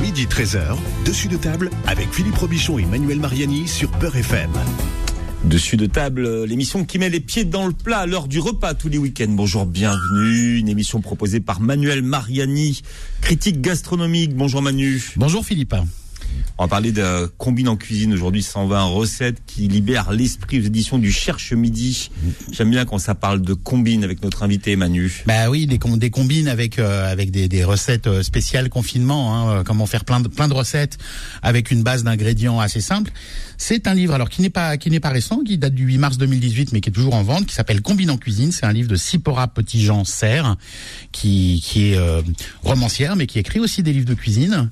Midi 13h, dessus de table avec Philippe Robichon et Manuel Mariani sur Peur FM. Dessus de table, l'émission qui met les pieds dans le plat à l'heure du repas tous les week-ends. Bonjour, bienvenue. Une émission proposée par Manuel Mariani, critique gastronomique. Bonjour Manu. Bonjour Philippe. On va parler de combine en cuisine aujourd'hui, 120 recettes qui libèrent l'esprit aux éditions du Cherche Midi. J'aime bien quand ça parle de combine avec notre invité Manu. Bah oui, des, des combines avec euh, avec des, des, recettes euh, spéciales confinement. Hein, comment faire plein de plein de recettes avec une base d'ingrédients assez simple. C'est un livre alors qui n'est pas qui n'est pas récent, qui date du 8 mars 2018, mais qui est toujours en vente, qui s'appelle Combine en cuisine. C'est un livre de Sipora Petit-Jean Serre, qui qui est euh, romancière, mais qui écrit aussi des livres de cuisine.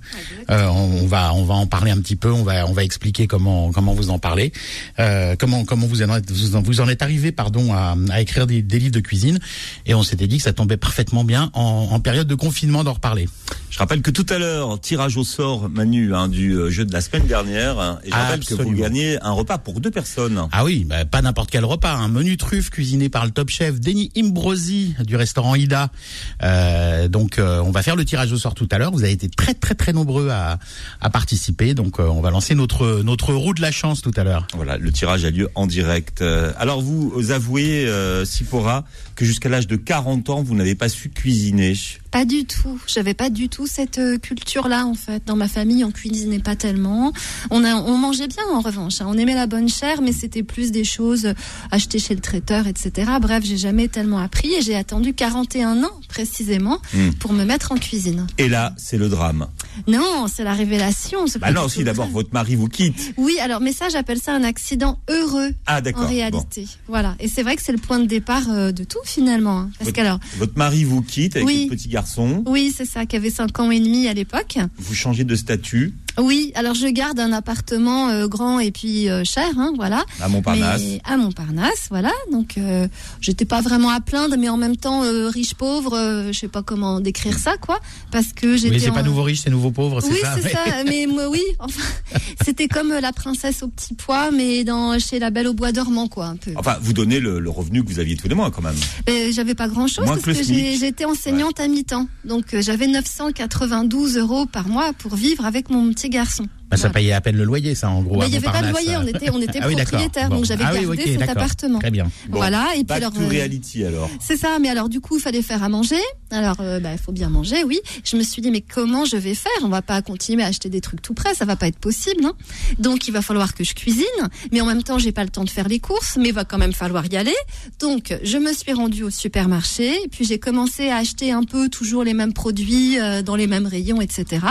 Euh, on, on va on va en parler un petit peu. On va on va expliquer comment comment vous en parlez, euh, comment comment vous en êtes vous en, vous en êtes arrivé pardon à, à écrire des, des, livres de cuisine. Et on s'était dit que ça tombait parfaitement bien en, en période de confinement d'en reparler. Je rappelle que tout à l'heure tirage au sort Manu hein, du jeu de la semaine dernière. Hein, et je rappelle Absolument. que vous gagnez un repas pour deux personnes. Ah oui, bah, pas n'importe quel repas, un menu truffe cuisiné par le top chef Denis Imbrosi du restaurant Ida. Euh, donc euh, on va faire le tirage au sort tout à l'heure. Vous avez été très très très nombreux à, à participer, donc euh, on va lancer notre notre roue de la chance tout à l'heure. Voilà, le tirage a lieu en direct. Alors vous, vous avouez, Sipora, que jusqu'à l'âge de 40 ans, vous n'avez pas su cuisiner. Pas du tout. J'avais pas du tout cette culture-là en fait. Dans ma famille, on cuisinait pas tellement. On a, on mangeait bien en revanche. Hein. On aimait la bonne chair, mais c'était plus des choses achetées chez le traiteur, etc. Bref, j'ai jamais tellement appris et j'ai attendu 41 ans précisément mmh. pour me mettre en cuisine. Et là, c'est le drame. Non, c'est la révélation. Bah non, si d'abord votre mari vous quitte. Oui, alors mais ça, j'appelle ça un accident heureux. Ah d'accord. En réalité, bon. voilà. Et c'est vrai que c'est le point de départ euh, de tout finalement. Hein. Parce votre, qu'alors, votre mari vous quitte avec oui. votre petit garçon. Oui, c'est ça, qui avait 5 ans et demi à l'époque. Vous changez de statut. Oui, alors je garde un appartement euh, grand et puis euh, cher, hein, voilà. À Montparnasse. Mais à Montparnasse, voilà. Donc euh, j'étais pas vraiment à plaindre, mais en même temps euh, riche pauvre, je sais pas comment décrire ça, quoi, parce que j'étais. Oui, c'est en... pas nouveau riche, c'est nouveau pauvre, c'est oui, ça. Oui, c'est ça. mais moi, oui, enfin, c'était comme la princesse au petit pois, mais dans chez la Belle au bois dormant, quoi, un peu. Enfin, vous donnez le, le revenu que vous aviez tous les mois, quand même. J'avais pas grand chose Moins parce que, que j'étais enseignante ouais. à mi-temps, donc j'avais 992 euros par mois pour vivre avec mon petit garçon. Bah, ça payait à peine le loyer, ça, en gros. Mais il n'y avait pas de loyer, on était, on était ah oui, propriétaire, bon. donc j'avais ah gardé oui, okay, cet appartement. Très bien. Bon, voilà, et puis alors. To reality, alors. C'est ça, mais alors du coup, il fallait faire à manger. Alors, il euh, bah, faut bien manger, oui. Je me suis dit, mais comment je vais faire? On va pas continuer à acheter des trucs tout près, ça va pas être possible. Hein donc, il va falloir que je cuisine, mais en même temps, j'ai pas le temps de faire les courses, mais il va quand même falloir y aller. Donc, je me suis rendue au supermarché, et puis j'ai commencé à acheter un peu toujours les mêmes produits euh, dans les mêmes rayons, etc.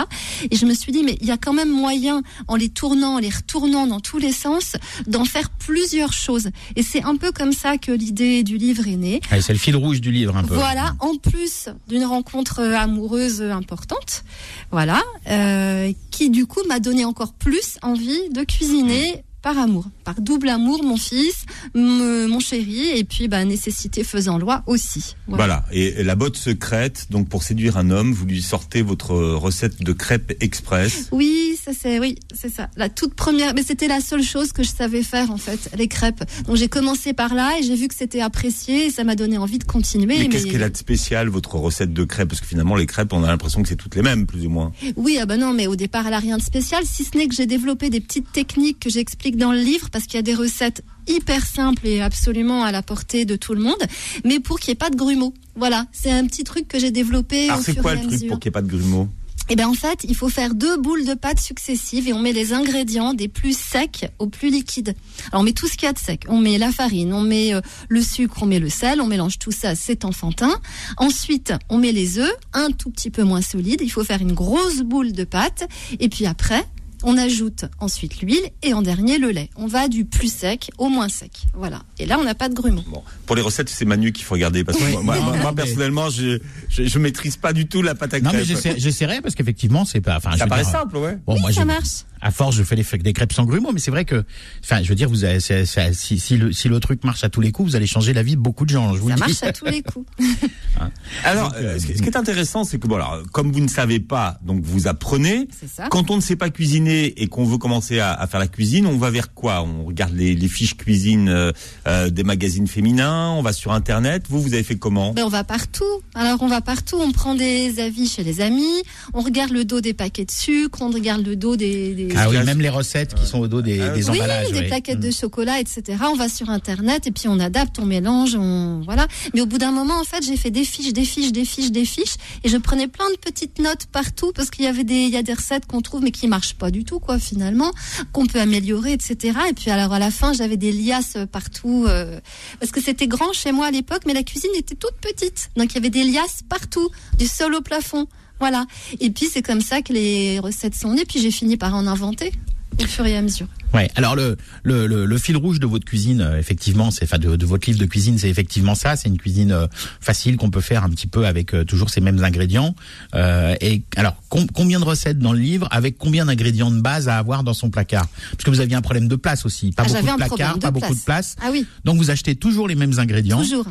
Et je me suis dit, mais il y a quand même moyen, en les tournant, en les retournant dans tous les sens, d'en faire plusieurs choses. Et c'est un peu comme ça que l'idée du livre est née. Ah, c'est le fil rouge du livre, un peu. Voilà, en plus d'une rencontre amoureuse importante, voilà, euh, qui du coup m'a donné encore plus envie de cuisiner par amour, par double amour, mon fils, mon chéri, et puis bah, nécessité faisant loi aussi. Voilà. voilà. Et la botte secrète, donc pour séduire un homme, vous lui sortez votre recette de crêpes express. Oui, ça c'est oui, c'est ça. La toute première, mais c'était la seule chose que je savais faire en fait, les crêpes. Donc j'ai commencé par là et j'ai vu que c'était apprécié et ça m'a donné envie de continuer. Mais, mais... qu'est-ce qu'elle a de spécial votre recette de crêpes? Parce que finalement les crêpes, on a l'impression que c'est toutes les mêmes, plus ou moins. Oui, ah ben non, mais au départ elle a rien de spécial, si ce n'est que j'ai développé des petites techniques que j'explique dans le livre parce qu'il y a des recettes hyper simples et absolument à la portée de tout le monde, mais pour qu'il n'y ait pas de grumeaux. Voilà, c'est un petit truc que j'ai développé. Alors c'est quoi le truc mesure. pour qu'il n'y ait pas de grumeaux? Eh bien, en fait, il faut faire deux boules de pâte successives et on met les ingrédients des plus secs aux plus liquides. Alors, on met tout ce qu'il y a de sec. On met la farine, on met euh, le sucre, on met le sel, on mélange tout ça, c'est enfantin. Ensuite, on met les œufs, un tout petit peu moins solide. Il faut faire une grosse boule de pâte. Et puis après, on ajoute ensuite l'huile et en dernier le lait. On va du plus sec au moins sec. Voilà. Et là, on n'a pas de grumeaux. Bon. Pour les recettes, c'est Manu qu'il faut regarder parce que Oui. moi, Non, moi, non, moi, mais- personnellement, je, je je maîtrise pas du tout la pâte à Non, crêpes. mais j'essaie- j'essaierai parce qu'effectivement, c'est pas. Enfin, ça paraît dire, simple, ouais. Bon, oui, moi, ça j'ai- marche. À force, je fais des crêpes sans grumeaux, mais c'est vrai que, enfin, je veux dire, vous avez, si, si le, si le truc marche à tous les coups, vous allez changer la vie de beaucoup de gens. Je vous Ça le dis. marche à tous les coups. Alors, Donc, euh, ce qui est intéressant, c'est que bon, alors, comme vous ne savez pas, donc vous apprenez. Ça. Quand on ne sait pas cuisiner cuisiner et qu'on veut commencer à, à, faire la cuisine, on va vers quoi? On regarde les, les fiches cuisine euh, euh, des magazines féminins, on va sur Internet. Vous, vous avez fait comment? Ben, On va partout. Alors, on va partout. On prend des avis chez les amis. On regarde le dos des paquets de sucre. On regarde le dos des. des... Ah oui, même les recettes qui sont au dos des, Ah des oui, emballages. des oui. plaquettes de Mm. chocolat, etc. On va sur Internet et puis on adapte, on mélange, on voilà. Mais au bout d'un moment, en fait, j'ai fait des fiches, des fiches, des fiches, des fiches, et je prenais plein de petites notes partout parce qu'il y avait des, il y a des recettes qu'on trouve mais qui marchent pas du tout, quoi, finalement, qu'on peut améliorer, etc. Et puis alors à la fin, j'avais des liasses partout euh, parce que c'était grand chez moi à l'époque, mais la cuisine était toute petite, donc il y avait des liasses partout, du sol au plafond. Voilà. Et puis c'est comme ça que les recettes sont nées. Puis j'ai fini par en inventer au fur et à mesure. Ouais. Alors le, le, le, le fil rouge de votre cuisine, euh, effectivement, c'est enfin de, de votre livre de cuisine, c'est effectivement ça. C'est une cuisine euh, facile qu'on peut faire un petit peu avec euh, toujours ces mêmes ingrédients. Euh, et alors com- combien de recettes dans le livre avec combien d'ingrédients de base à avoir dans son placard? Parce que vous aviez un problème de place aussi, pas Ah, beaucoup de un placard, de pas beaucoup place. de place. Ah oui, Donc vous achetez toujours les mêmes ingrédients. toujours.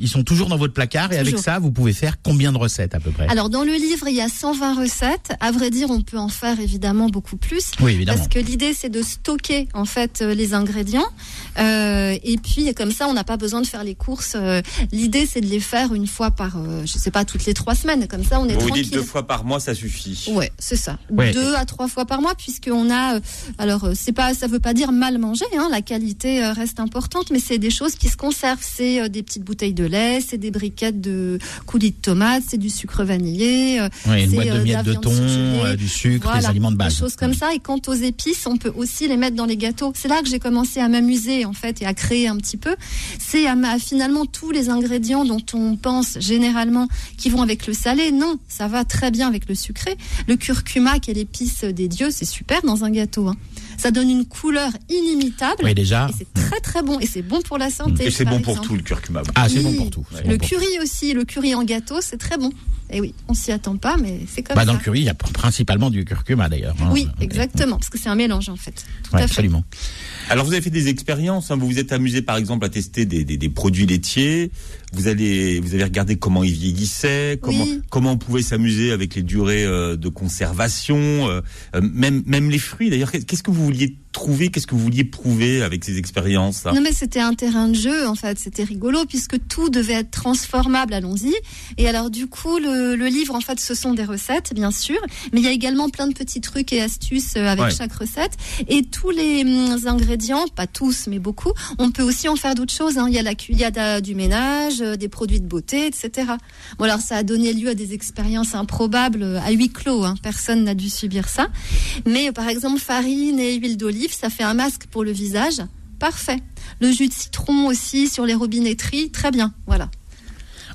Ils sont toujours dans votre placard et avec ça, vous pouvez faire combien de recettes à peu près? Alors dans le livre, il y a 120 recettes. À vrai dire, on peut en faire évidemment beaucoup plus. Oui, évidemment. Parce que l'idée, c'est de stocker en fait euh, les ingrédients. Euh, et puis comme ça, on n'a pas besoin de faire les courses. Euh, l'idée, c'est de les faire une fois par, euh, je sais pas, toutes les trois semaines. Comme ça, on est Vous vous tranquille. dites deux fois par mois, ça suffit. Ouais, c'est ça. Ouais. Deux à trois fois par mois, puisqu'on a. euh, alors, c'est pas, ça veut pas dire mal manger. Hein, la qualité reste importante, mais c'est des choses qui se conservent. C'est euh, des petites bouteilles de lait, c'est des briquettes de coulis de tomates, c'est du sucre vanillé. Oui, une c'est, boîte de euh, de de thon, euh, du sucre, des aliments de base. Des choses comme ça. Et quant aux épices, on peut aussi les mettre dans les gâteaux. C'est là que j'ai commencé à m'amuser, en fait, et à créer un petit peu. C'est à, ma- finalement tous les ingrédients dont on pense généralement qui vont avec le salé. Non, ça va très bien avec le sucré. Le curcuma, qui est l'épice des dieux, c'est super dans un gâteau. hein. Ça donne une couleur inimitable. Oui, déjà. Et c'est très très bon. Et c'est bon pour la santé. Et c'est bon pour tout le curcuma. Ah, c'est Oui. bon pour tout. Le bon pour tout. curry aussi, le curry en gâteau, c'est très bon. Et oui, on s'y attend pas, mais c'est comme Bah, ça. dans le curry, il y a principalement du curcuma d'ailleurs. hein. Oui, exactement, parce que c'est un mélange en fait. Tout Ouais, à fait. absolument. Alors vous avez fait des expériences, hein, vous vous êtes amusé par exemple à tester des, des, des produits laitiers, vous allez vous avez regardé comment ils vieillissaient, comment Oui. comment on pouvait s'amuser avec les durées euh, de conservation, euh, euh, même même les fruits d'ailleurs. Qu'est-ce que vous vouliez trouver, qu'est-ce que vous vouliez prouver avec ces expériences Non mais c'était un terrain de jeu en fait, c'était rigolo puisque tout devait être transformable, allons-y. Et alors du coup le, le livre en fait ce sont des recettes bien sûr, mais il y a également plein de petits trucs et astuces euh, avec Ouais. chaque recette. Et tous les hum, ingrédients, pas tous mais beaucoup, on peut aussi en faire d'autres choses. hein. Il y a la cu- il y a da- du ménage, euh, des produits de beauté, etc. Bon alors ça a donné lieu à des expériences improbables euh, à huis clos. Hein. Personne n'a dû subir ça. Mais par exemple farine et huile d'olive, ça fait un masque pour le visage. Parfait. Le jus de citron aussi sur les robinetteries, très bien. Voilà.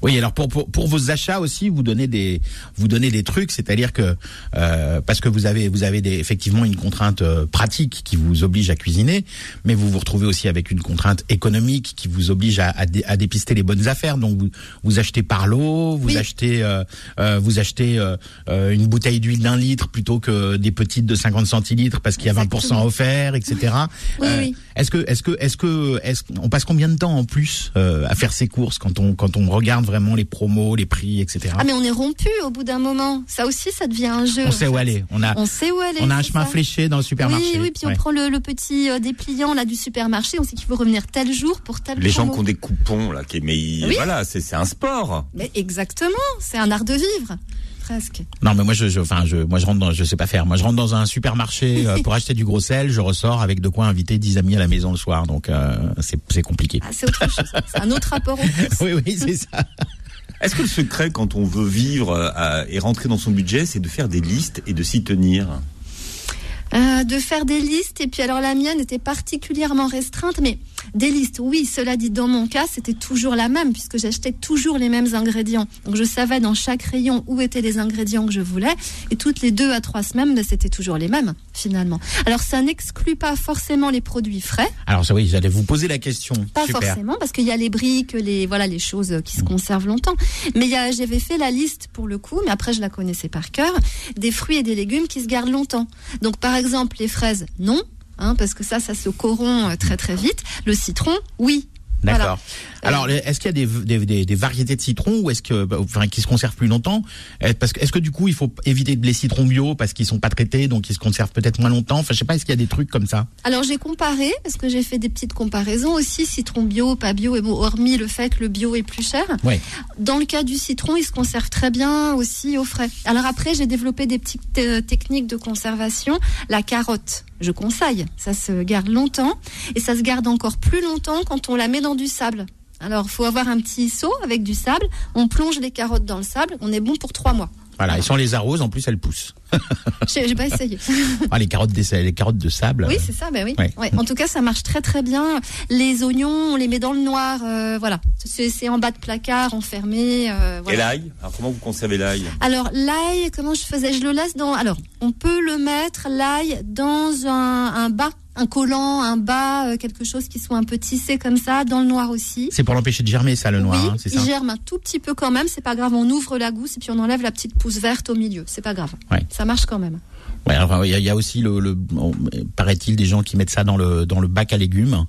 Oui, alors pour, pour pour vos achats aussi, vous donnez des vous donnez des trucs, c'est-à-dire que euh, parce que vous avez vous avez des, effectivement une contrainte euh, pratique qui vous oblige à cuisiner, mais vous vous retrouvez aussi avec une contrainte économique qui vous oblige à, à, dé- à dépister les bonnes affaires. Donc vous vous achetez par lot, vous Oui. achetez euh, euh, vous achetez euh, euh, une bouteille d'huile d'un litre plutôt que des petites de 50 centilitres parce qu'il y a 20% Exactement. offert, etc. Oui, oui. Est-ce que est-ce que est-ce que est-ce on passe combien de temps en plus euh, à faire ces courses quand on quand on regarde vraiment les promos, les prix, etc. Ah mais on est rompu au bout d'un moment. Ça aussi, ça devient un jeu. on sait fait. où aller. On a On sait où aller. on a un chemin ça. fléché dans le supermarché. Oui, oui, puis on prend le, le petit euh, dépliant là du supermarché. On sait qu'il faut revenir tel jour pour tel Les gens qui ont des coupons là, qui mais Oui. voilà, c'est c'est un sport. Mais exactement, c'est un art de vivre, presque. Non, mais moi je, je enfin je moi je rentre dans je sais pas faire. Moi je rentre dans un supermarché euh, pour acheter du gros sel, je ressors avec de quoi inviter 10 amis à la maison le soir. Donc euh, c'est c'est compliqué. Ah, c'est autre chose. C'est un autre rapport. Oui oui, c'est ça. Est-ce que le secret quand on veut vivre euh, et rentrer dans son budget, c'est de faire des listes et de s'y tenir? Euh, de faire des listes et puis alors la mienne était particulièrement restreinte mais des listes oui cela dit dans mon cas c'était toujours la même puisque j'achetais toujours les mêmes ingrédients. Donc je savais dans chaque rayon où étaient les ingrédients que je voulais et toutes les deux à trois semaines ben, c'était toujours les mêmes finalement. Alors ça n'exclut pas forcément les produits frais. Alors ça oui, j'allais vous poser la question. pas Super. forcément parce qu'il y a les briques les voilà les choses qui se conservent longtemps. Mais j'avais fait la liste pour le coup mais après je la connaissais par cœur des fruits et des légumes qui se gardent longtemps. Donc par exemple les fraises non hein, parce que ça ça se corrompt euh, très très vite. Le citron oui D'accord. Alors, est-ce qu'il y a des, des, des, des, variétés de citrons ou est-ce que, bah, enfin, qui se conservent plus longtemps? Est- Parce que, est-ce que du coup, il faut éviter les citrons bio parce qu'ils sont pas traités, donc ils se conservent peut-être moins longtemps? Enfin, je sais pas, est-ce qu'il y a des trucs comme ça? Alors j'ai comparé, parce que j'ai fait des petites comparaisons aussi, citron bio, pas bio, et bon, hormis le fait que le bio est plus cher. Ouais. Dans le cas du citron, il se conserve très bien aussi au frais. Alors après, j'ai développé des petites euh, techniques de conservation. La carotte, je conseille, ça se garde longtemps, et ça se garde encore plus longtemps quand on la met dans du sable. Alors, faut avoir un petit seau avec du sable. On plonge les carottes dans le sable. On est bon pour trois mois. Voilà. Et sans les arroses, en plus, elles poussent. J'ai pas essayé. Ah, les carottes, des, les carottes de sable. Oui, euh, c'est ça, ben oui. Ouais. Ouais. En tout cas, ça marche très très bien. Les oignons, on les met dans le noir, euh, voilà. C'est en bas de placard, enfermé. euh, Et l'ail? Alors comment vous conservez l'ail? Alors l'ail, comment je faisais? Je le laisse dans. Alors, on peut le mettre l'ail dans un, un bas, un collant, un bas, euh, quelque chose qui soit un peu tissé comme ça, dans le noir aussi. C'est pour l'empêcher de germer, ça, le noir. oui, hein, c'est il ça. germe un tout petit peu quand même. C'est pas grave. On ouvre la gousse et puis on enlève la petite pousse verte au milieu. C'est pas grave. Ouais. Ça marche quand même. Ouais, alors, il y, a- aussi le, paraît-il des gens qui mettent ça dans le dans le bac à légumes.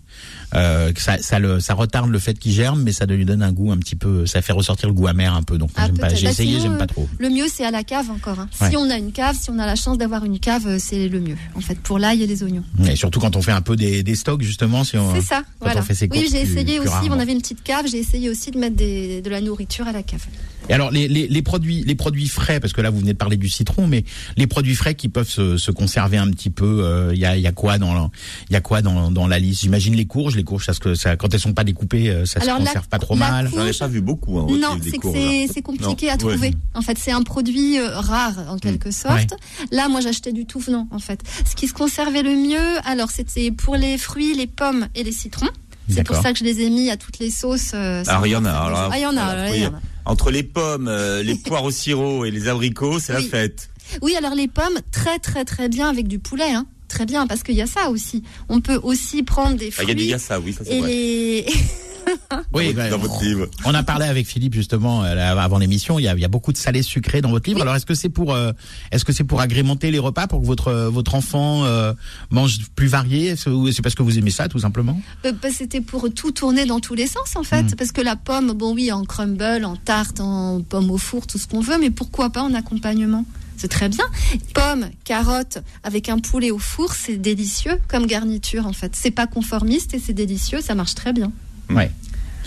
Euh, ça ça le ça retarde le fait qu'il germe, mais ça lui donne un goût un petit peu. Ça fait ressortir le goût amer un peu. Donc Ah. J'ai Bah, essayé, sinon, j'aime pas euh, trop. Le mieux, c'est à la cave encore. hein. Ouais. Si on a une cave, si on a la chance d'avoir une cave, euh, c'est le mieux, en fait, pour l'ail et les oignons. Et surtout quand on fait un peu des, des stocks justement, si on. C'est ça, quand voilà. on fait ses Oui, j'ai essayé plus aussi, on avait une petite cave, j'ai essayé aussi de mettre des, de la nourriture à la cave. Et alors les, les, les produits les produits frais parce que là vous venez de parler du citron mais les produits frais qui peuvent se, se conserver un petit peu il y, a, y a quoi dans la, y a quoi dans, dans la liste? J'imagine les courges les courges ça, se- ça quand elles sont pas découpées euh, ça Alors, se la- conserve pas trop mal J'en ai pas vu beaucoup. Hein, Non, c'est que c'est c'est compliqué Non. à trouver. Ouais. En fait, c'est un produit euh, rare en Mm. quelque sorte. Là, moi, j'achetais du tout venant. En fait, ce qui se conservait le mieux, alors c'était pour les fruits, les pommes et les citrons. C'est pour ça que je les ai mis à toutes les sauces. euh, Alors, il y en a, alors, ah, il y en a. alors, il y en a. Entre les pommes, euh, les poires au sirop et les abricots, c'est la fête. Oui, alors les pommes, très très très bien avec du poulet. Hein. Très bien, parce qu'il y a ça aussi. On peut aussi prendre des Ah, fruits Il y a ça, oui, ça c'est et vrai. oui dans, bah, votre livre. on a parlé avec Philippe justement euh, avant l'émission il y a, il y a beaucoup de salés sucrés dans votre livre alors est-ce que c'est pour euh, est-ce que c'est pour agrémenter les repas pour que votre votre enfant euh, mange plus varié? Ou c'est parce que vous aimez ça tout simplement? Euh, bah, C'était pour tout tourner dans tous les sens en fait, parce que la pomme, bon oui, en crumble, en tarte, en pomme au four, tout ce qu'on veut, mais pourquoi pas en accompagnement? C'est très bien. Pomme, carotte avec un poulet au four, c'est délicieux comme garniture en fait. C'est pas conformiste et c'est délicieux, ça marche très bien. Ouais.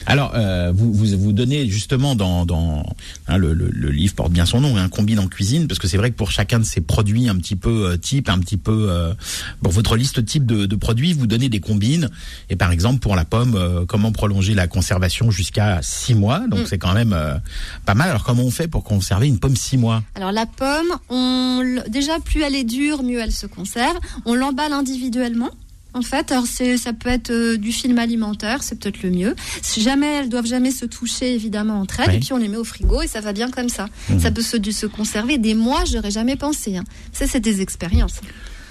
Alors, euh, vous, vous vous donnez justement dans, dans hein, le, le, le livre porte bien son nom, un combine en cuisine, parce que c'est vrai que pour chacun de ces produits un petit peu euh, type, un petit peu euh, pour votre liste type de, de produits, vous donnez des combines. Et par exemple pour la pomme, euh, comment prolonger la conservation jusqu'à six mois, donc Mm. c'est quand même euh, pas mal. Alors comment on fait pour conserver une pomme six mois? Alors la pomme, on déjà plus elle est dure, mieux elle se conserve. On l'emballe individuellement. En fait, alors c'est, ça peut être euh, du film alimentaire, c'est peut-être le mieux. Si jamais elles doivent jamais se toucher évidemment entre elles, Oui. et puis on les met au frigo et ça va bien comme ça. Mhm. Ça peut se, se conserver des mois, j'aurais jamais pensé. hein. Ça c'est des expériences.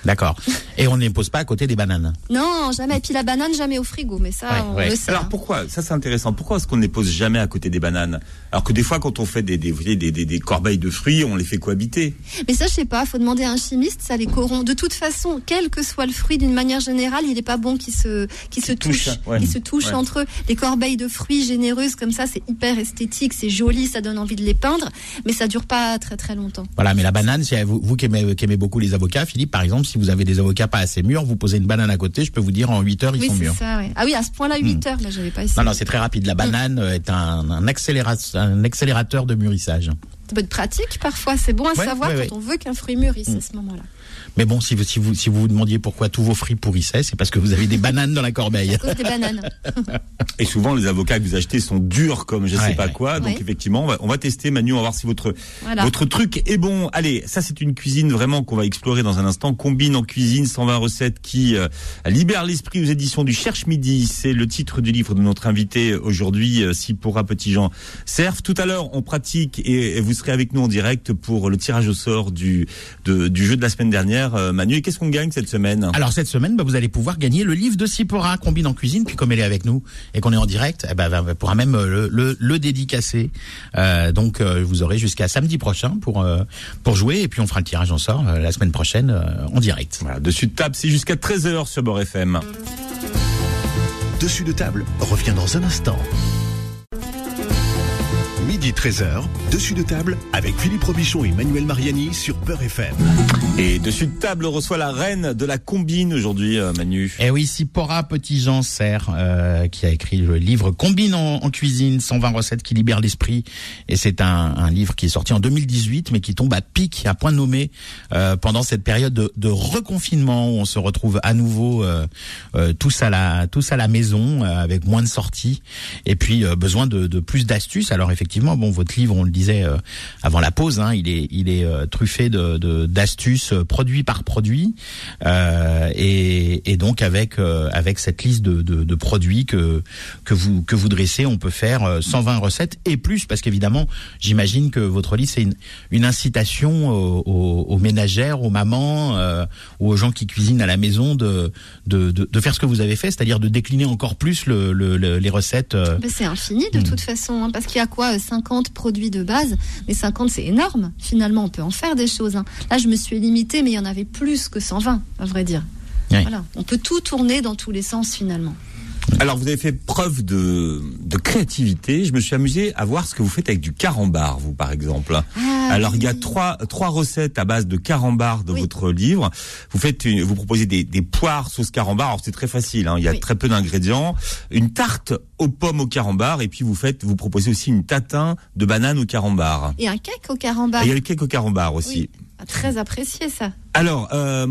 D'accord. Et on ne les pose pas à côté des bananes. Non, jamais. Et puis la banane jamais au frigo, mais ça Ouais, on ouais. le sait. Alors hein. pourquoi? Ça c'est intéressant. Pourquoi est-ce qu'on ne les pose jamais à côté des bananes? Alors que des fois, quand on fait des, des, des, des, des corbeilles de fruits, on les fait cohabiter. Mais ça, je sais pas, faut demander à un chimiste, ça les corrompt. De toute façon, quel que soit le fruit, d'une manière générale, il n'est pas bon qu'ils se, qu'ils se touchent, ouais. qu'ils se touchent entre eux. Les corbeilles de fruits généreuses comme ça, c'est hyper esthétique, c'est joli, ça donne envie de les peindre, mais ça dure pas très très longtemps. Voilà, mais la banane, si vous, vous qui, aimez, qui aimez beaucoup les avocats, Philippe, par exemple, si vous avez des avocats pas assez mûrs, vous posez une banane à côté, je peux vous dire en 8 heures ils oui, sont c'est mûrs. ça, ouais. Ah oui, à ce point-là, 8 heures, là, j'avais pas essayé. Non, non, c'est très rapide. La banane euh, est un, un, accélérateur, un accélérateur de mûrissage. Ça peut être pratique parfois, c'est bon à Ouais, savoir ouais, quand on veut qu'un fruit mûrisse à ce moment-là. Mais bon, si vous, si vous, si vous vous demandiez pourquoi tous vos fruits pourrissaient, c'est parce que vous avez des bananes dans la corbeille. À cause des bananes. Et souvent, les avocats que vous achetez sont durs comme je Ouais, sais pas ouais. quoi. Donc Ouais. effectivement, on va, on va tester. Manu, on va voir si votre Voilà. votre truc est bon. Allez, ça c'est une cuisine vraiment qu'on va explorer dans un instant. Combine en cuisine 120 recettes qui euh, libèrent l'esprit aux éditions du Cherche Midi. C'est le titre du livre de notre invité aujourd'hui, euh, Si pourra Petit Jean Serve. Tout à l'heure, on pratique et, et vous serez avec nous en direct pour le tirage au sort du de- du jeu de la semaine dernière. Euh, Manu, et qu'est-ce qu'on gagne cette semaine? Alors cette semaine, bah, vous allez pouvoir gagner le livre de Sipora, combine en cuisine. Puis comme elle est avec nous et qu'on est en direct, eh ben, elle pourra même euh, le, le, le dédicacer. Euh, donc euh, vous aurez jusqu'à samedi prochain pour euh, pour jouer. Et puis on fera le tirage en sort euh, la semaine prochaine euh, en direct. Voilà, dessus de table, c'est jusqu'à 13h sur Beurre FM. dessus de table revient dans un instant. Midi 13h, dessus de table avec Philippe Robichon et Manuel Mariani sur Peur FM. Et dessus de table reçoit la reine de la combine aujourd'hui, euh, Manu. Eh oui, Sipora Petit-Jean Serre, euh, qui a écrit le livre Combine en, en cuisine, 120 recettes qui libèrent l'esprit. Et c'est un, un livre qui est sorti en 2018, mais qui tombe à pic, à point nommé, euh, pendant cette période de, de reconfinement où on se retrouve à nouveau euh, euh, tous à la tous à la maison, euh, avec moins de sorties, et puis euh, besoin de, de plus d'astuces. Alors effectivement, bon, votre livre, on le disait euh, avant la pause, hein, il est il est euh, truffé de de- d'astuces euh, produit par produit, euh, et, et donc avec euh, avec cette liste de, de, de produits que que vous que vous dressez, on peut faire euh, 120 recettes et plus, parce qu'évidemment, j'imagine que votre livre c'est une une incitation aux, aux- aux ménagères, aux mamans, euh, ou aux gens qui cuisinent à la maison de de, de de faire ce que vous avez fait, c'est-à-dire de décliner encore plus le, le- le- les recettes. euh, c'est infini de Hmm. toute façon, hein, parce qu'il y a quoi 50 produits de base, mais 50 c'est énorme. Finalement, on peut en faire des choses. hein. Là, je me suis limitée, mais il y en avait plus que 120, à vrai dire. Voilà, on peut tout tourner dans tous les sens finalement. Alors vous avez fait preuve de, de créativité. Je me suis amusé à voir ce que vous faites avec du carambar, vous par exemple. Ah, Alors il y a trois trois recettes à base de carambar dans Oui. votre livre. Vous faites une- vous proposez des, des poires sauce carambar. Alors c'est très facile. Hein. Il y a Oui. très peu d'ingrédients. Une tarte aux pommes au carambar et puis vous faites vous proposez aussi une tatin de banane au carambar. Et un cake au carambar. Et il y a le cake au carambar aussi. Ah, Très apprécié ça. Alors, euh,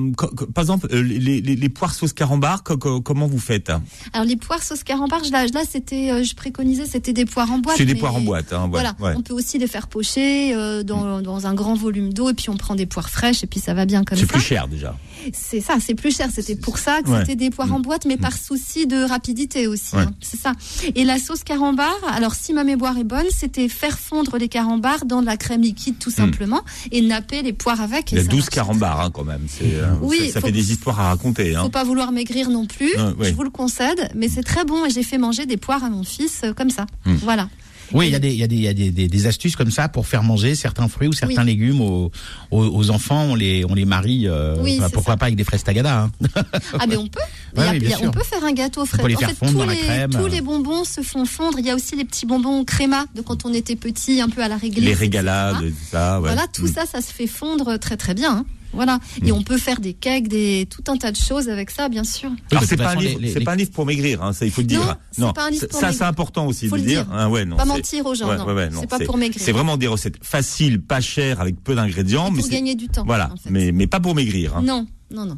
par exemple, euh, les, les, les poires sauce carambar, co- co- comment vous faites? Alors les poires sauce carambar, là, là c'était, euh, je préconisais, c'était des poires en boîte. C'est des poires en boîte. Hein, Voilà, ouais. on peut aussi les faire pocher euh, dans, dans un grand volume d'eau et puis on prend des poires fraîches et puis ça va bien comme C'est ça. plus cher déjà. C'est ça, c'est plus cher. C'était pour ça que Ouais. c'était des poires en boîte, mais par souci de rapidité aussi. Ouais. hein. C'est ça. Et la sauce carambar, alors si ma mémoire est bonne, c'était faire fondre les carambars dans de la crème liquide tout simplement et napper les poires avec. Il et y a ça 12 marche. carambars hein, quand même. Euh, Oui, ça, fait des histoires à raconter. Hein. Faut pas vouloir maigrir non plus, ouais. je vous le concède, mais c'est très bon et j'ai fait manger des poires à mon fils euh, comme ça. Hmm. Voilà. Oui, il y a des, il y a des, il y a des, des, des astuces comme ça pour faire manger certains fruits ou certains Oui. légumes aux, aux, aux enfants. On les, on les marie. euh, Oui, bah, pourquoi ça. pas avec des fraises tagada. Hein. Ah mais on peut. Ouais, Il a- oui, il a- on peut faire un gâteau frais. peut les en faire fait, fondre tous dans la les, crème. tous les bonbons se font fondre. Il y a aussi les petits bonbons créma de quand on était petit, un peu à la réglisse. Les etc. régalades, tout ça. Ouais. Voilà, tout Mm. ça, ça se fait fondre très très bien. hein. Voilà. Et on peut faire des cakes, des tout un tas de choses avec ça, bien sûr. Alors de c'est pas, un livre, les- les- c'est pas un livre pour maigrir, hein, ça il faut le dire. Non, c'est pas un livre c'est- pour ça c'est important aussi Faut de le dire. dire. Ah ouais, non, Pas mentir aux gens, ouais, non. ouais, ouais, non, C'est pas pour maigrir. C'est vraiment des recettes faciles, pas chères, avec peu d'ingrédients, pour c'est- gagner du temps. voilà, en fait. mais mais pas pour maigrir, hein, Non, non, non.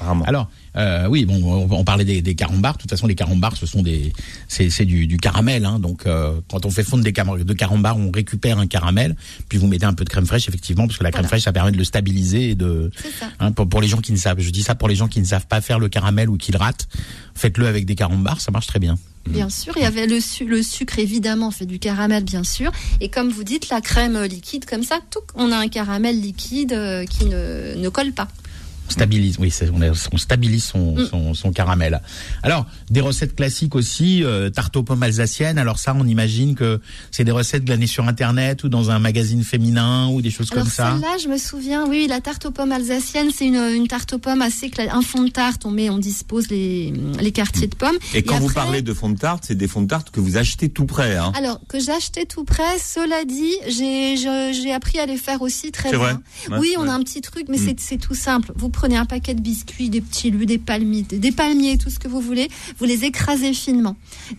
vraiment. Alors, euh, oui, bon, on, on parlait des, des carambars. De toute façon, les carambars, ce sont des, c'est, c'est du, du caramel. Hein, donc, euh, quand on fait fondre des car- de carambars, on récupère un caramel, puis vous mettez un peu de crème fraîche, effectivement, parce que la crème Voilà. fraîche, ça permet de le stabiliser et de, C'est ça. hein, pour, pour les gens qui ne savent, je dis ça pour les gens qui ne savent pas faire le caramel ou qui le ratent, faites-le avec des carambars, ça marche très bien. Bien sûr, il y avait le, su- le sucre évidemment fait du caramel bien sûr, et comme vous dites la crème euh, liquide comme ça, tout, on a un caramel liquide euh, qui ne, ne colle pas. On stabilise, oui, on, stabilise son, Mm. son, son caramel. Alors, des recettes classiques aussi, euh, tarte aux pommes alsaciennes. Alors ça, on imagine que c'est des recettes glanées sur Internet ou dans un magazine féminin ou des choses Alors comme ça. celle-là, je me souviens, oui, la tarte aux pommes alsacienne, c'est une, une tarte aux pommes assez un fond de tarte, on met, on dispose les, les quartiers de pommes. Et quand vous parlez de fond de tarte, c'est des fonds de tarte que vous achetez tout près, hein. Alors que j'ai acheté tout près, cela dit, j'ai appris à les faire aussi très C'est bien. vrai Ouais, oui, on a un petit truc, mais Mm. c'est c'est tout simple. Vous prenez un paquet de biscuits, des petits lus, des palmiers, des, palmiers, tout ce que vous voulez. Vous les écrasez finement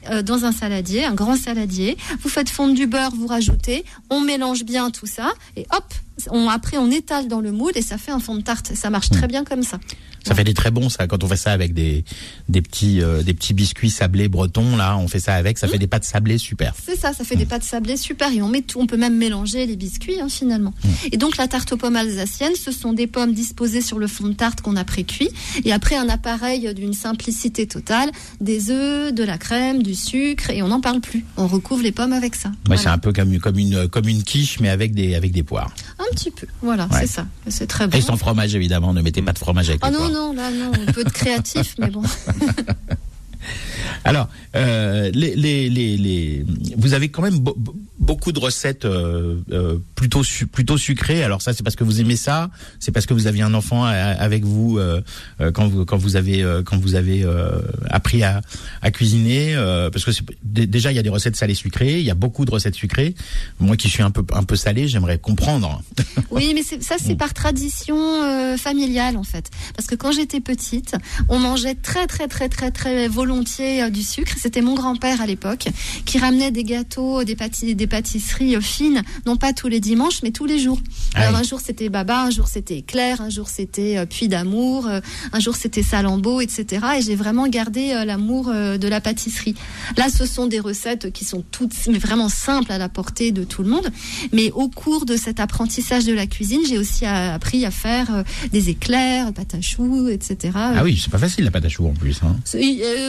euh, dans un saladier, un grand saladier. Vous faites fondre du beurre, vous rajoutez. On mélange bien tout ça et hop. On, après, on étale dans le moule et ça fait un fond de tarte. Ça marche très bien comme ça. Ça fait des très bons ça quand on fait ça avec des des petits euh, des petits biscuits sablés bretons là, on fait ça avec, ça fait des pâtes sablées super. C'est ça, ça fait des pâtes sablées super et on met tout, on peut même mélanger les biscuits hein, finalement. Et donc la tarte aux pommes alsacienne, ce sont des pommes disposées sur le fond de tarte qu'on a pré-cuit et après un appareil d'une simplicité totale, des œufs, de la crème, du sucre et on n'en parle plus. On recouvre les pommes avec ça. Ouais, Voilà. c'est un peu comme comme une comme une quiche mais avec des avec des poires. Un petit peu, voilà, Ouais. c'est ça. C'est très bon. Et sans fromage évidemment, ne mettez pas de fromage avec Ah les non, poires. non, là non, on peut être créatif, mais bon. Alors, euh, les, les, les, les- vous avez quand même bo- bo- beaucoup de recettes euh, euh, plutôt plutôt sucrées. Alors ça, c'est parce que vous aimez ça, c'est parce que vous aviez un enfant a- avec vous euh, euh, quand vous quand vous avez euh, quand vous avez euh, appris à, à cuisiner. euh, parce que déjà il y a des recettes salées sucrées, il y a beaucoup de recettes sucrées. Moi qui suis un peu un peu salé, j'aimerais comprendre. Oui, mais ça, c'est par tradition euh, familiale, en fait. Parce que quand j'étais petite, on mangeait très, très, très, très, très volontiers euh, du sucre. C'était mon grand-père à l'époque qui ramenait des gâteaux, des, pâtis- des pâtisseries euh, fines, non pas tous les dimanches, mais tous les jours. Ah Alors, oui. un jour, c'était Baba, un jour, c'était Éclair, un jour, c'était euh, Puits d'amour, euh, un jour, c'était Salambeau, etc. Et j'ai vraiment gardé euh, l'amour euh, de la pâtisserie. Là, ce sont des recettes qui sont toutes mais vraiment simples à la portée de tout le monde. Mais au cours de cet apprentissage de la cuisine, j'ai aussi appris à faire des éclairs, pâte à choux, etc. Ah oui, c'est pas facile la pâte à choux en plus. Hein.